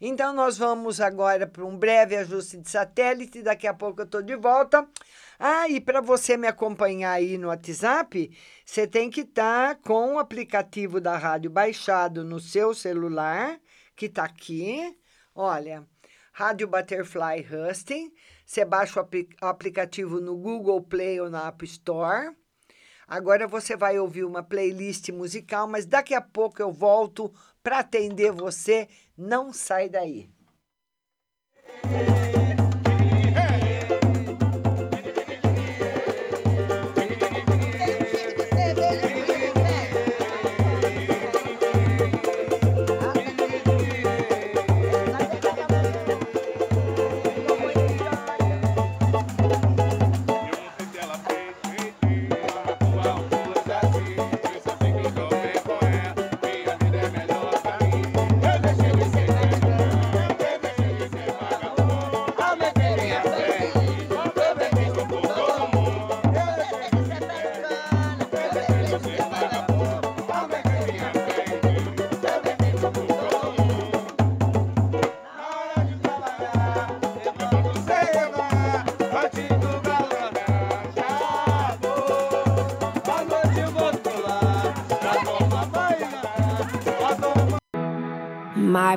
Então, nós vamos agora para um breve ajuste de satélite. Daqui a pouco eu estou de volta. Ah, e para você me acompanhar aí no WhatsApp, você tem que estar com o aplicativo da rádio baixado no seu celular, que está aqui. Olha, Rádio Butterfly Husting. Você baixa o apli- o aplicativo no Google Play ou na App Store. Agora você vai ouvir uma playlist musical, mas daqui a pouco eu volto para atender você. Não sai daí.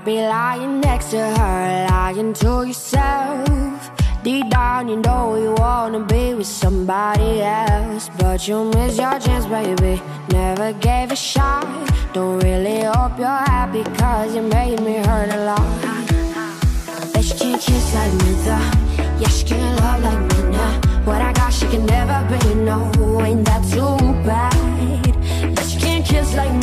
Be lying next to her, lying to yourself. Deep down, you know you wanna be with somebody else. But you miss your chance, baby. Never gave a shot. Don't really hope you're happy, cause you made me hurt a lot. Bet she can't kiss like me, though. Yeah, she can't love like me now. What I got, she can never be, no. Ain't that too bad? Bet she can't kiss like me,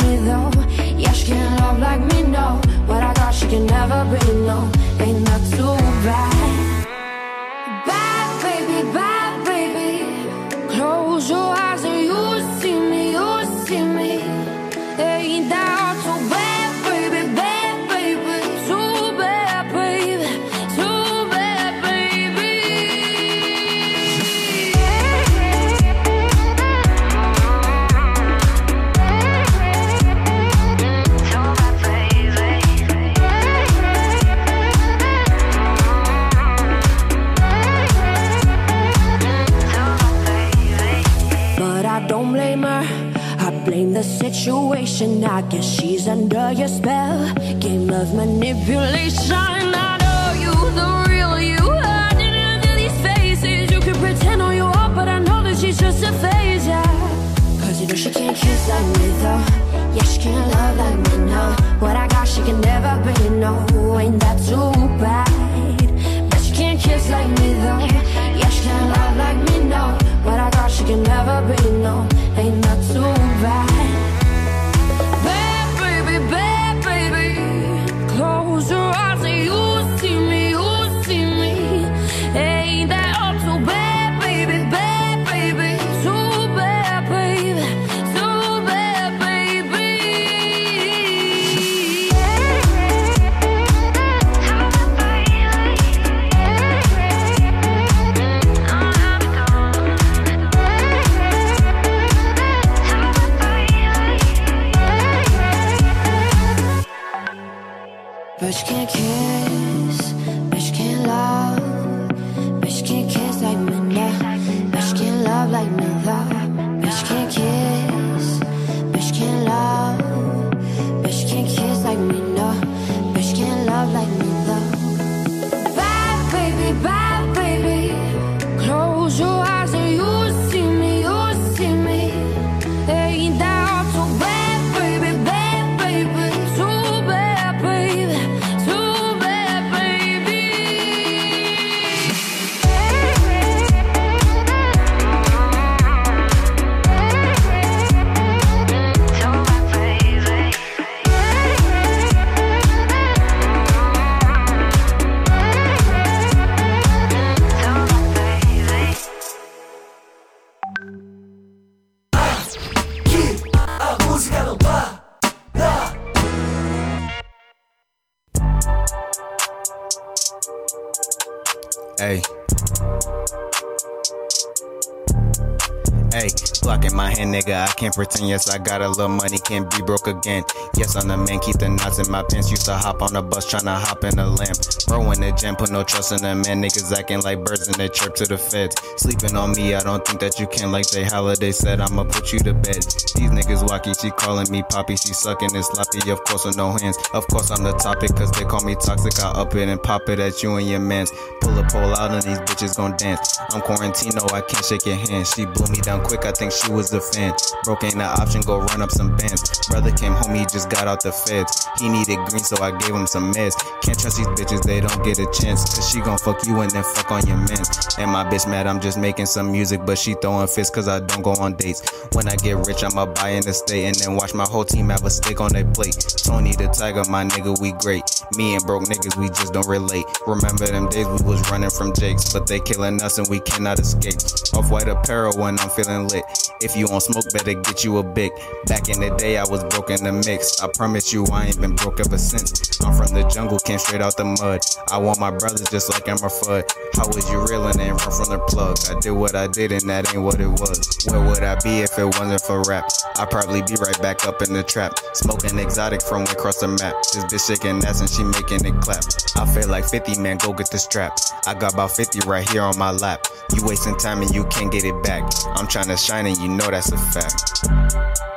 I. Yes, I got a little money, can't be broke again. Yes, I'm the man, keep the knots in my pants. Used to hop on the bus, tryna hop in the lamp. Bro in the gym, put no trust in the man. Niggas acting like birds in the chirp to the feds. Sleeping on me, I don't think that you can. Like they holiday said, I'ma put you to bed. These niggas wacky, she calling me poppy, she sucking and sloppy. Of course, with no hands. Of course, I'm the topic, cause they call me toxic. I up it and pop it at you and your mans. Pull a pole out and these bitches gon' dance. I'm Quarantino, I can't shake your hand. She blew me down quick, I think she was a fan. Broke ain't an option, go run up some bands. Brother came home, he just got out the feds. He needed green, so I gave him some meds. Can't trust these bitches, they don't get a chance. Cause she gon' fuck you and then fuck on your mans. And my bitch mad, I'm just making some music, but she throwing fists cause I don't go on dates. When I get rich, I'ma buy an estate and then watch my whole team have a steak on their plate. Tony the Tiger, my nigga, we great. Me and broke niggas, we just don't relate. Remember them days we was running from Jakes, but they killing us and we cannot escape. Off white apparel when I'm feeling lit. If you on smoke, better get you a big. Back in the day, I was broke in the mix. I promise you, I ain't been broke ever since. I'm from the jungle, came straight out the mud. I want my brothers just like I'm a fud. How was you reeling and run from the plug? I did what I did and that ain't what it was. Where would I be if it wasn't for rap? I'd probably be right back up in the trap. Smoking exotic from across the map. This bitch shaking ass and she making it clap. I feel like 50, man, go get the strap. I got about 50 right here on my lap. You wasting time and you can't get it back. I'm trying to shine and you know that's a fact.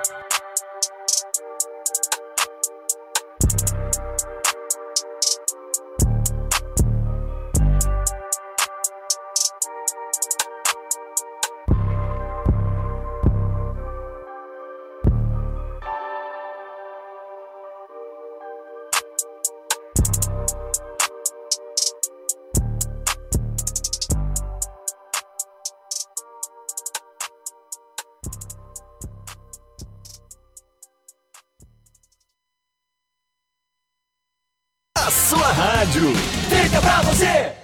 Sua rádio. Fica pra você.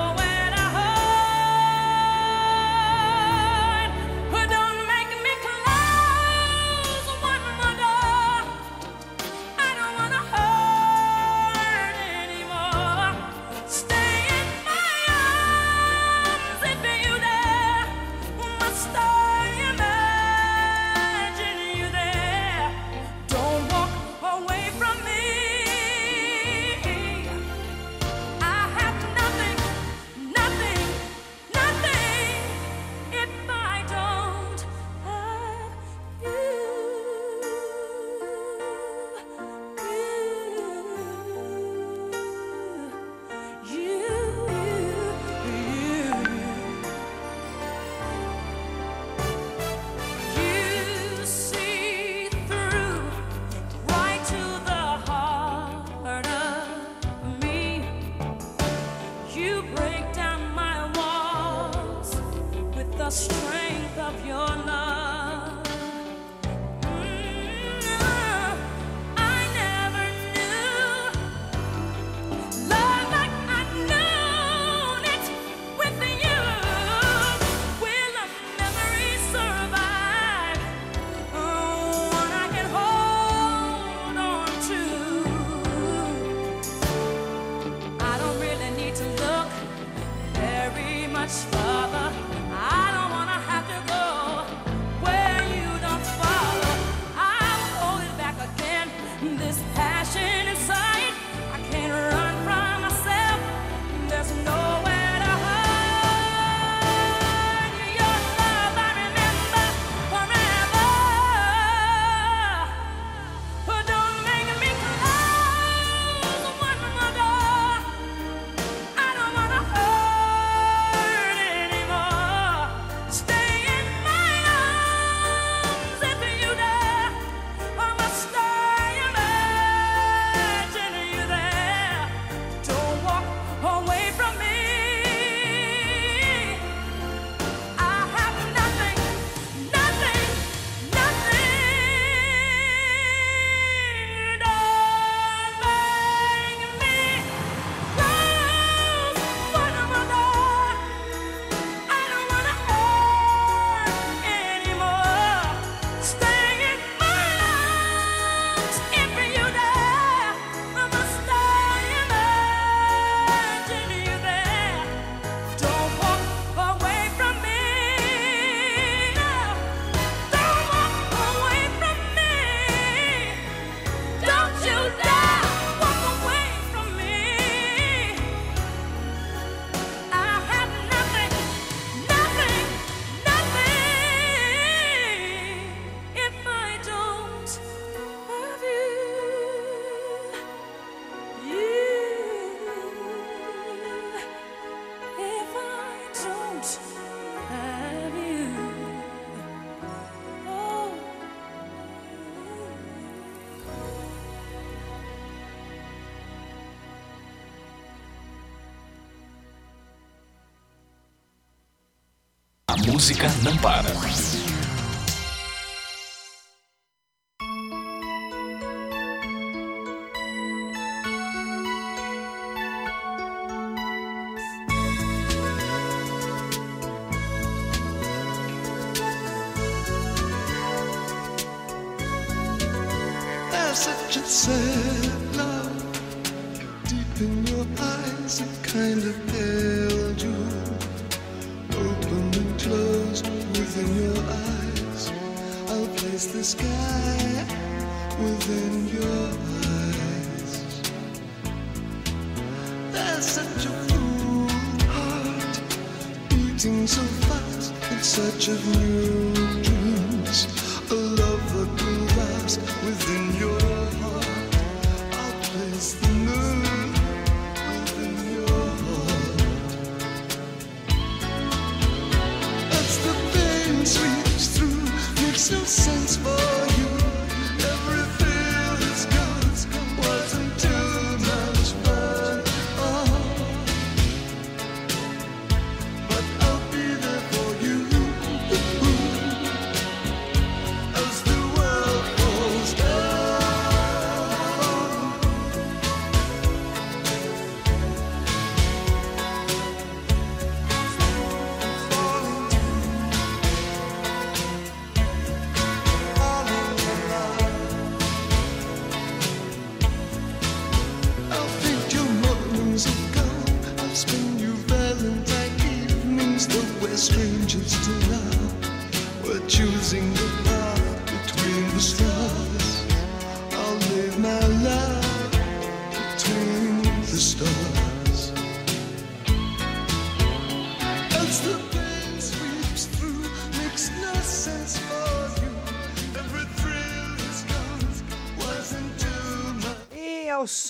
música não para.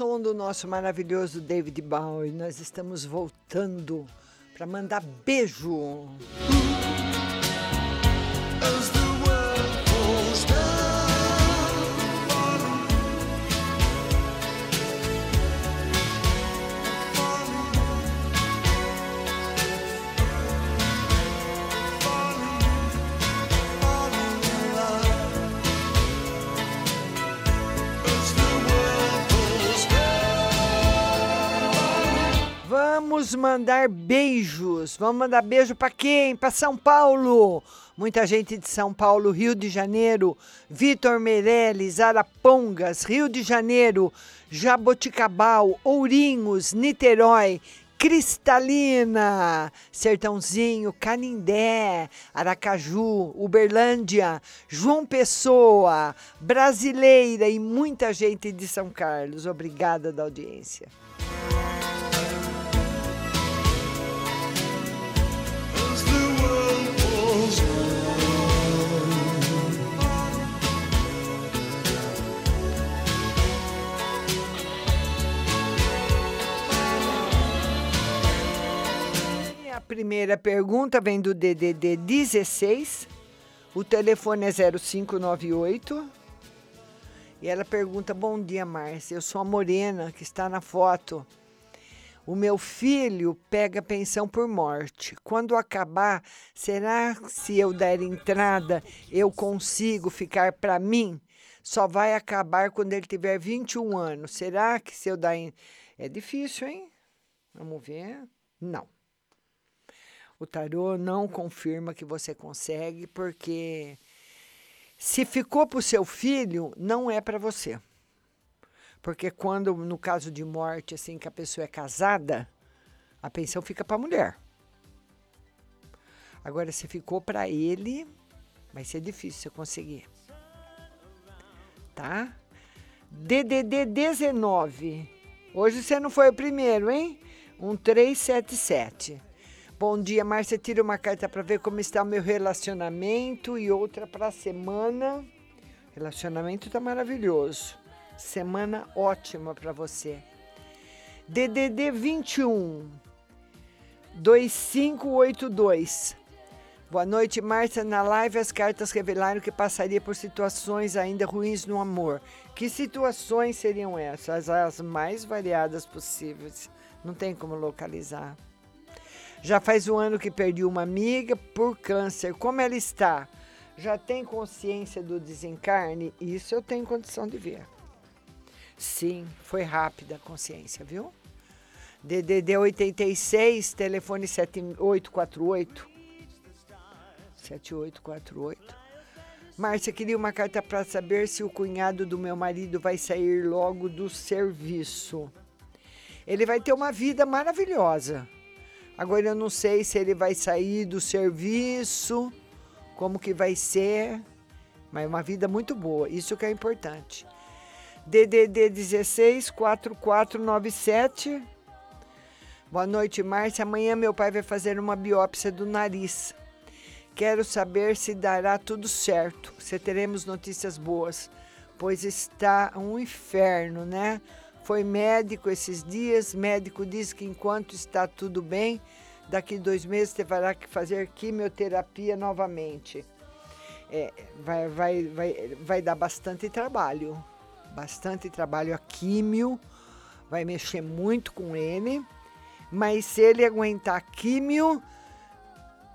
Som do nosso maravilhoso David Bowie, nós estamos voltando para mandar beijo. Mandar beijos. Vamos mandar beijo para quem? Para São Paulo. Muita gente de São Paulo, Rio de Janeiro, Vitor Meirelles, Arapongas, Rio de Janeiro, Jaboticabal, Ourinhos, Niterói, Cristalina, Sertãozinho, Canindé, Aracaju, Uberlândia, João Pessoa, Brasileira e muita gente de São Carlos. Obrigada da audiência. Primeira pergunta vem do DDD 16. O telefone é 0598. E ela pergunta: Bom dia, Márcia. Eu sou a Morena que está na foto. O meu filho pega pensão por morte. Quando acabar, será que se eu der entrada, eu consigo ficar para mim? Só vai acabar quando ele tiver 21 anos. Será que se eu dar. É difícil, hein? Vamos ver. Não. O tarô não confirma que você consegue, porque se ficou para o seu filho, não é para você. Porque quando, no caso de morte, assim, que a pessoa é casada, a pensão fica para a mulher. Agora, se ficou para ele, vai ser difícil você conseguir. Tá? DDD 19. Hoje você não foi o primeiro, hein? 1377. Bom dia, Márcia. Tira uma carta para ver como está o meu relacionamento e outra para a semana. Relacionamento tá maravilhoso. Semana ótima para você. DDD 21 2582. Boa noite, Márcia. Na live as cartas revelaram que passaria por situações ainda ruins no amor. Que situações seriam essas? As mais variadas possíveis. Não tem como localizar. Já faz um ano que perdi uma amiga por câncer. Como ela está? Já tem consciência do desencarne? Isso eu tenho condição de ver. Sim, foi rápida a consciência, viu? DDD 86, telefone 7848. 7848. Márcia, queria uma carta para saber se o cunhado do meu marido vai sair logo do serviço. Ele vai ter uma vida maravilhosa. Agora eu não sei se ele vai sair do serviço, como que vai ser, mas é uma vida muito boa, isso que é importante. DDD 16 4497. Boa noite, Márcia. Amanhã meu pai vai fazer uma biópsia do nariz. Quero saber se dará tudo certo, se teremos notícias boas, pois está um inferno, né? Foi médico esses dias, médico diz que enquanto está tudo bem, daqui dois meses terá que fazer quimioterapia novamente. É, vai, vai, vai, vai dar bastante trabalho, bastante trabalho a químio, vai mexer muito com ele, mas se ele aguentar químio,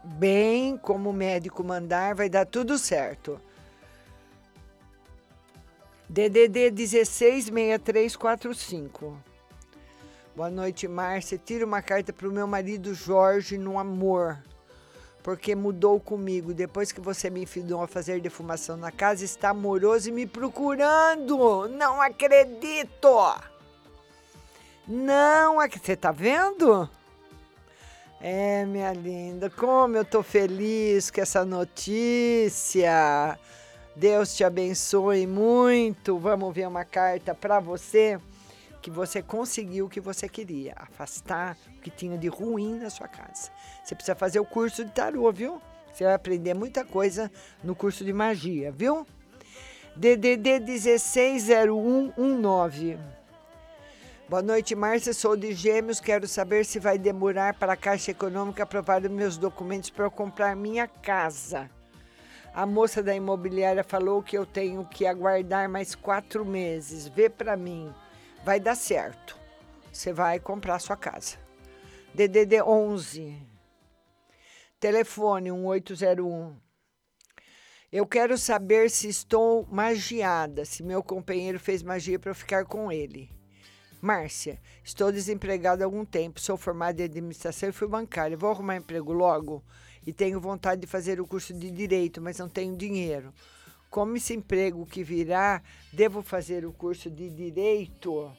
bem, como o médico mandar, vai dar tudo certo. DDD 166345. Boa noite, Márcia. Tira uma carta para o meu marido Jorge no amor, porque mudou comigo. Depois que você me enfiou a fazer defumação na casa, está amoroso e me procurando. Não acredito! Não, você tá vendo? É, minha linda, como eu tô feliz com essa notícia. Deus te abençoe muito. Vamos ver uma carta para você que você conseguiu o que você queria, afastar o que tinha de ruim na sua casa. Você precisa fazer o curso de tarô, viu? Você vai aprender muita coisa no curso de magia, viu? DDD 160119. Boa noite, Márcia. Sou de Gêmeos. Quero saber se vai demorar para a Caixa Econômica aprovar os meus documentos para eu comprar minha casa. A moça da imobiliária falou que eu tenho que aguardar mais quatro meses. Vê para mim. Vai dar certo. Você vai comprar sua casa. DDD 11. Telefone 1801. Eu quero saber se estou magiada, se meu companheiro fez magia para eu ficar com ele. Márcia, estou desempregada há algum tempo, sou formada em administração e fui bancária. Vou arrumar emprego logo? E tenho vontade de fazer o curso de direito, mas não tenho dinheiro. Como esse emprego que virá, devo fazer o curso de direito?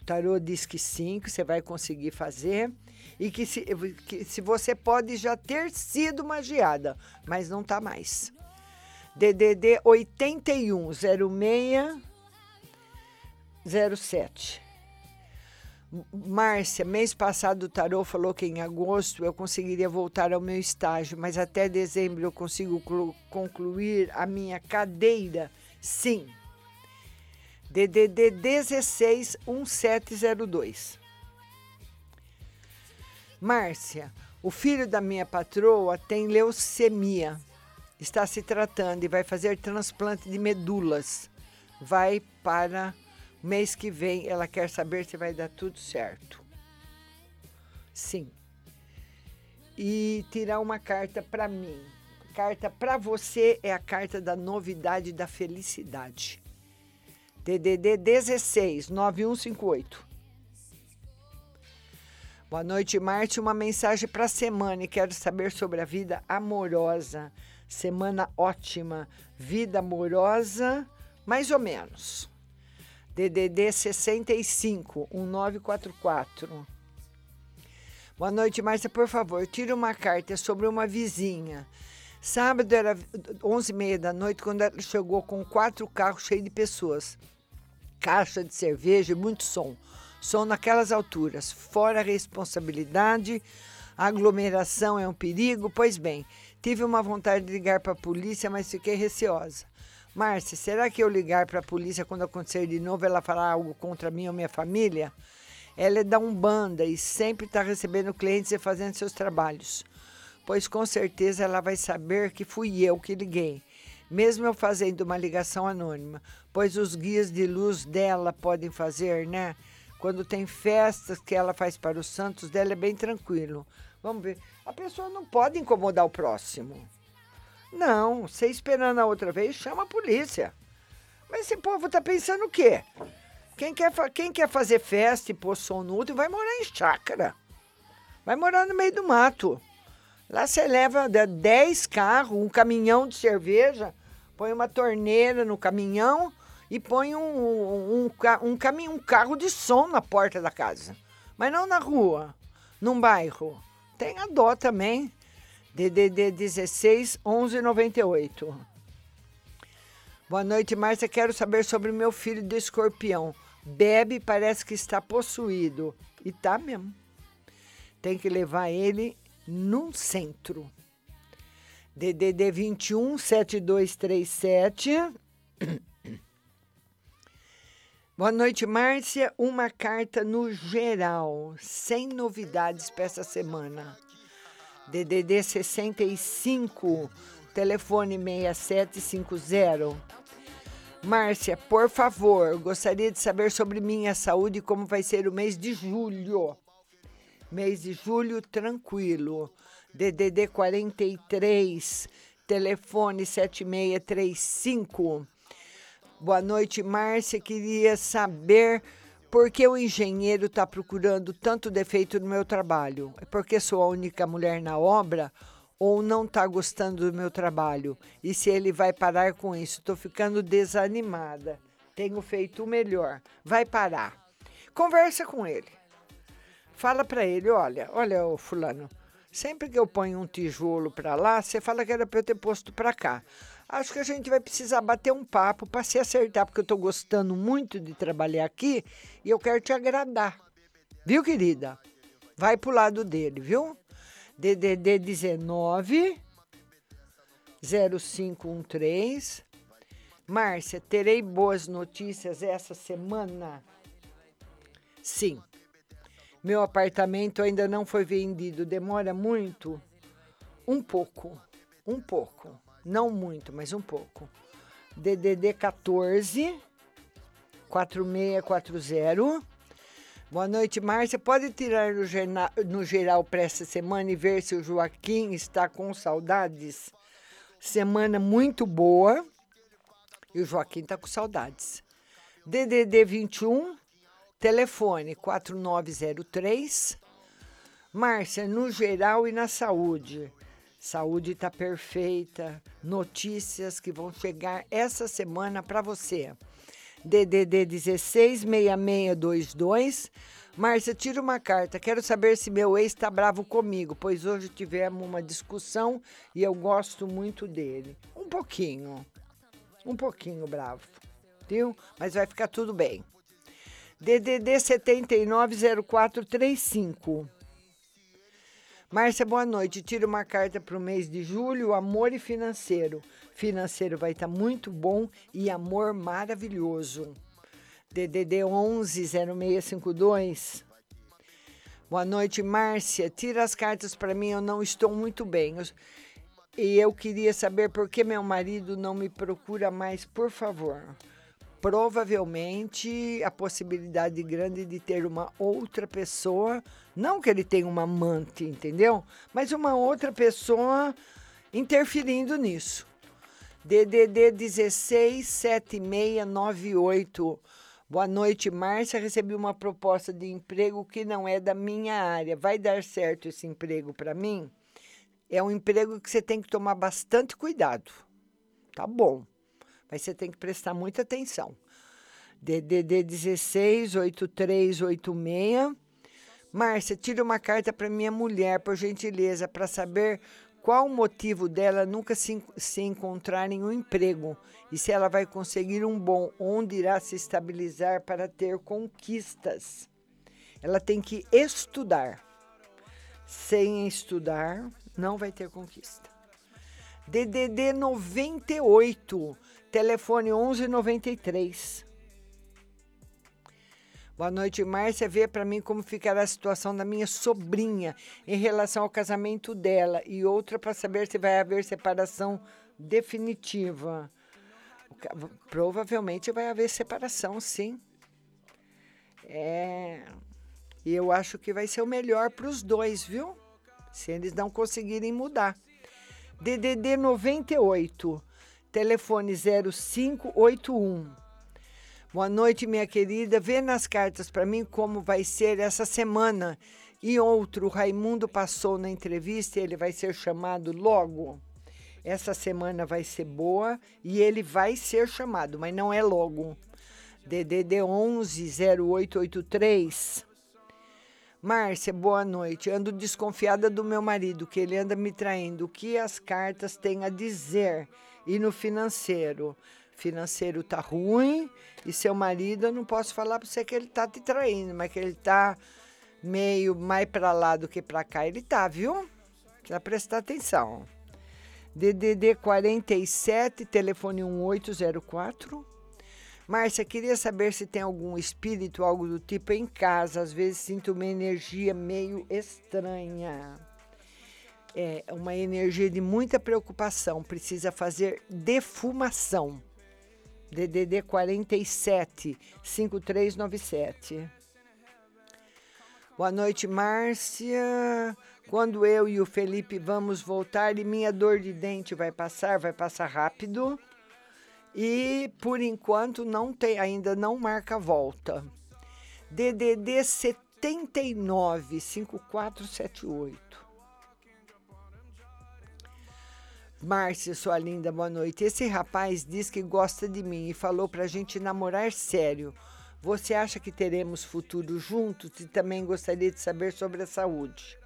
O tarô diz que sim, que você vai conseguir fazer e que se, que se você pode já ter sido magiada, mas não está mais. DDD 81 06 07. Márcia, mês passado o Tarô falou que em agosto eu conseguiria voltar ao meu estágio, mas até dezembro eu consigo concluir a minha cadeira? Sim. DDD 161702. Márcia, o filho da minha patroa tem leucemia. Está se tratando e vai fazer transplante de medulas. Vai para Mês que vem ela quer saber se vai dar tudo certo. Sim. E tirar uma carta para mim. Carta para você é a carta da novidade da felicidade. DDD 16 9158. Boa noite, Marte. Uma mensagem para a semana e quero saber sobre a vida amorosa. Semana ótima. Vida amorosa, mais ou menos. DDD 65 1944. Boa noite, Márcia. Por favor, tire uma carta sobre uma vizinha. Sábado era 11h30 da noite quando ela chegou com quatro carros cheios de pessoas. Caixa de cerveja e muito som. Som naquelas alturas. Fora a responsabilidade, a aglomeração é um perigo. Pois bem, tive uma vontade de ligar para a polícia, mas fiquei receosa. Márcia, será que eu ligar para a polícia quando acontecer de novo ela falar algo contra mim ou minha família? Ela é da Umbanda e sempre está recebendo clientes e fazendo seus trabalhos. Pois com certeza ela vai saber que fui eu que liguei, mesmo eu fazendo uma ligação anônima, pois os guias de luz dela podem fazer, né? Quando tem festas que ela faz para os santos dela é bem tranquilo, Vamos ver. A pessoa não pode incomodar o próximo. Não, você esperando a outra vez, chama a polícia. Mas esse povo tá pensando o quê? Quem quer, quem quer fazer festa e pôr som no útero vai morar em chácara. Vai morar no meio do mato. Lá você leva de- 10 carros, um caminhão de cerveja, põe uma torneira no caminhão e põe um, um, um, um, caminhão, um carro de som na porta da casa. Mas não na rua, num bairro. Tem a dó também. DDD 16 11 98. Boa noite, Márcia. Quero saber sobre meu filho do escorpião. Bebe, parece que está possuído. E tá mesmo. Tem que levar ele num centro. DDD 21 7237. Boa noite, Márcia. Uma carta no geral, sem novidades para essa semana. DDD 65, telefone 6750. Márcia, por favor, gostaria de saber sobre minha saúde e como vai ser o mês de julho. Mês de julho tranquilo. DDD 43, telefone 7635. Boa noite, Márcia. Queria saber por que o engenheiro está procurando tanto defeito no meu trabalho. É porque sou a única mulher na obra ou não está gostando do meu trabalho? E se ele vai parar com isso? Estou ficando desanimada. Tenho feito o melhor. Vai parar. Conversa com ele. Fala para ele, olha, olha, o fulano, sempre que eu ponho um tijolo para lá, você fala que era para eu ter posto para cá. Acho que a gente vai precisar bater um papo para se acertar, porque eu estou gostando muito de trabalhar aqui e eu quero te agradar. Viu, querida? Vai pro lado dele, viu? DDD 19 0513. Márcia, terei boas notícias essa semana? Sim. Meu apartamento ainda não foi vendido. Demora muito? Um pouco. Um pouco. Não muito, mas um pouco. DDD 14 4640. Boa noite, Márcia. Pode tirar no, no geral para essa semana e ver se o Joaquim está com saudades? Semana muito boa. E o Joaquim está com saudades. DDD 21, telefone 4903. Márcia, no geral e na saúde. Saúde está perfeita. Notícias que vão chegar essa semana para você. DDD 166622. Márcia, tira uma carta. Quero saber se meu ex está bravo comigo, pois hoje tivemos uma discussão e eu gosto muito dele. Um pouquinho. Um pouquinho bravo. Viu? Mas vai ficar tudo bem. DDD 790435. Márcia, boa noite. Tira uma carta para o mês de julho, amor e financeiro. Financeiro vai estar muito bom e amor maravilhoso. DDD 11 0652. Boa noite, Márcia. Tira as cartas para mim, eu não estou muito bem. Eu- E eu queria saber por que meu marido não me procura mais, por favor. Provavelmente a possibilidade grande de ter uma outra pessoa, não que ele tenha uma amante, entendeu? Mas uma outra pessoa interferindo nisso. DDD 167698. Boa noite, Márcia. Recebi uma proposta de emprego que não é da minha área. Vai dar certo esse emprego para mim? É um emprego que você tem que tomar bastante cuidado. Tá bom. Mas você tem que prestar muita atenção. DDD 168386. Márcia, tira uma carta para minha mulher, por gentileza, para saber qual o motivo dela nunca se, se encontrar em um emprego e se ela vai conseguir um bom, onde irá se estabilizar para ter conquistas. Ela tem que estudar. Sem estudar, não vai ter conquista. DDD 98, telefone 1193. Boa noite, Márcia. Vê para mim como ficará a situação da minha sobrinha em relação ao casamento dela e outra para saber se vai haver separação definitiva. Provavelmente vai haver separação, sim. É. E eu acho que vai ser o melhor para os dois, viu? se eles não conseguirem mudar. DDD 98, telefone 0581. Boa noite, minha querida. Vê nas cartas para mim como vai ser essa semana. E outro, Raimundo passou na entrevista e ele vai ser chamado logo. Essa semana vai ser boa e ele vai ser chamado, mas não é logo. DDD 11 0883. Márcia, boa noite. Ando desconfiada do meu marido, que ele anda me traindo. O que as cartas têm a dizer? E no financeiro? Financeiro tá ruim e seu marido, eu não posso falar para você que ele tá te traindo, mas que ele tá meio mais para lá do que para cá. Ele tá, viu? Precisa prestar atenção. DDD 47, telefone 1804. Márcia, queria saber se tem algum espírito, algo do tipo em casa. Às vezes sinto uma energia meio estranha. É uma energia de muita preocupação. Precisa fazer defumação. DDD 47 5397. Boa noite, Márcia. Quando eu e o Felipe vamos voltar e minha dor de dente vai passar, vai passar rápido. E por enquanto não tem, ainda não marca volta. DDD 79 5478. Márcia, sua linda, boa noite. Esse rapaz diz que gosta de mim e falou pra gente namorar sério. Você acha que teremos futuro juntos? E também gostaria de saber sobre a saúde.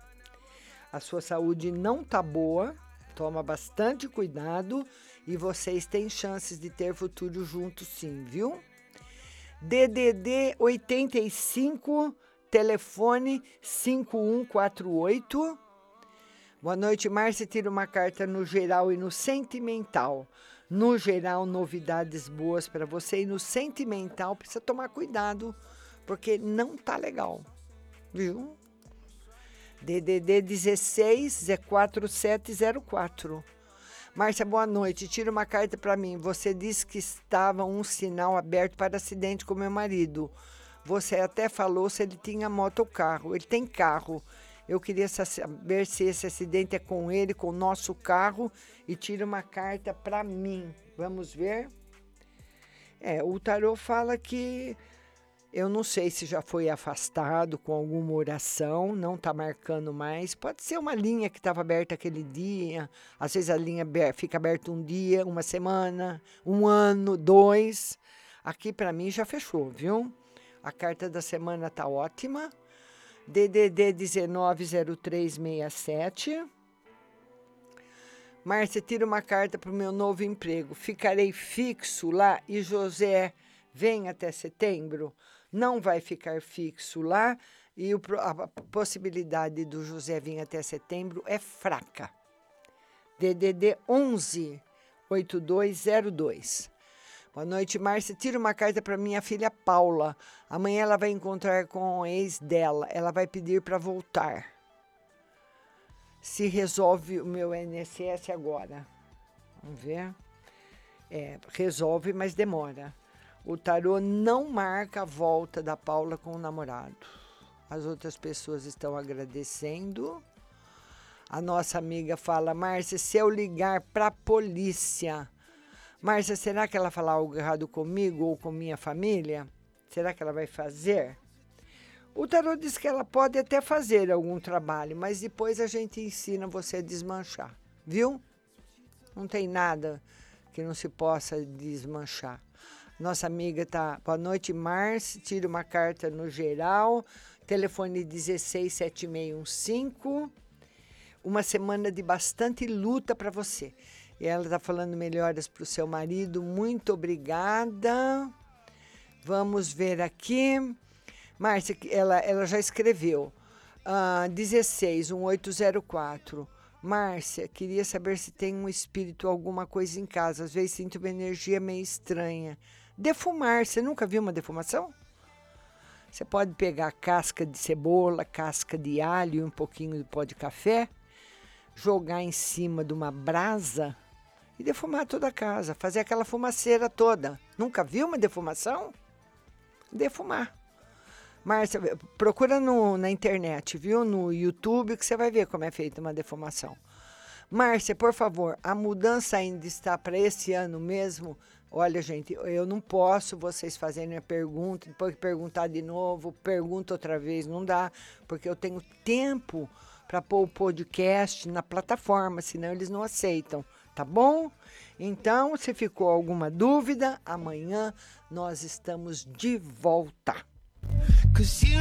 A sua saúde não tá boa, toma bastante cuidado e vocês têm chances de ter futuro juntos sim, viu? DDD 85, telefone 5148. Boa noite, Márcia. Tira uma carta no geral e no sentimental. No geral, novidades boas para você e no sentimental precisa tomar cuidado, porque não tá legal. Viu? DDD 16 é 4704. Márcia, boa noite. Tira uma carta para mim. Você disse que estava um sinal aberto para acidente com meu marido. Você até falou se ele tinha moto ou carro. Ele tem carro. Eu queria saber se esse acidente é com ele, com o nosso carro. E tira uma carta para mim. Vamos ver? É, o tarô fala que eu não sei se já foi afastado com alguma oração, não está marcando mais. Pode ser uma linha que estava aberta aquele dia. Às vezes a linha fica aberta um dia, uma semana, um ano, dois. Aqui para mim já fechou, viu? A carta da semana tá ótima. DDD 190367. Márcia, tira uma carta para o meu novo emprego. Ficarei fixo lá e José vem até setembro não vai ficar fixo lá e a possibilidade do José vir até setembro é fraca. DDD 11 8202. Boa noite, Márcia. Tira uma carta para minha filha Paula. Amanhã ela vai encontrar com o ex dela. Ela vai pedir para voltar. Se resolve o meu INSS agora. Vamos ver. É, resolve, mas demora. O tarô não marca a volta da Paula com o namorado. As outras pessoas estão agradecendo. A nossa amiga fala: Márcia, se eu ligar para a polícia, Márcia, será que ela falar algo errado comigo ou com minha família? Será que ela vai fazer? O tarô diz que ela pode até fazer algum trabalho, mas depois a gente ensina você a desmanchar, viu? Não tem nada que não se possa desmanchar. Nossa amiga tá. Boa noite, Márcia. Tira uma carta no geral. Telefone 167615. Uma semana de bastante luta para você. E ela está falando melhoras para o seu marido. Muito obrigada. Vamos ver aqui. Márcia, ela, ela já escreveu. Uh, 16, 1804. Márcia, queria saber se tem um espírito, alguma coisa em casa. Às vezes sinto uma energia meio estranha. Defumar, você nunca viu uma defumação? Você pode pegar casca de cebola, casca de alho um pouquinho de pó de café, jogar em cima de uma brasa e defumar toda a casa, fazer aquela fumaceira toda. Nunca viu uma defumação? Defumar. Márcia, procura no, na internet, viu? No YouTube, que você vai ver como é feita uma defumação. Márcia, por favor, a mudança ainda está para esse ano mesmo? Olha, gente, eu não posso vocês fazerem a pergunta, depois perguntar de novo, pergunta outra vez, não dá, porque eu tenho tempo para pôr o podcast na plataforma, senão eles não aceitam, tá bom? Então, se ficou alguma dúvida, amanhã nós estamos de volta. Cause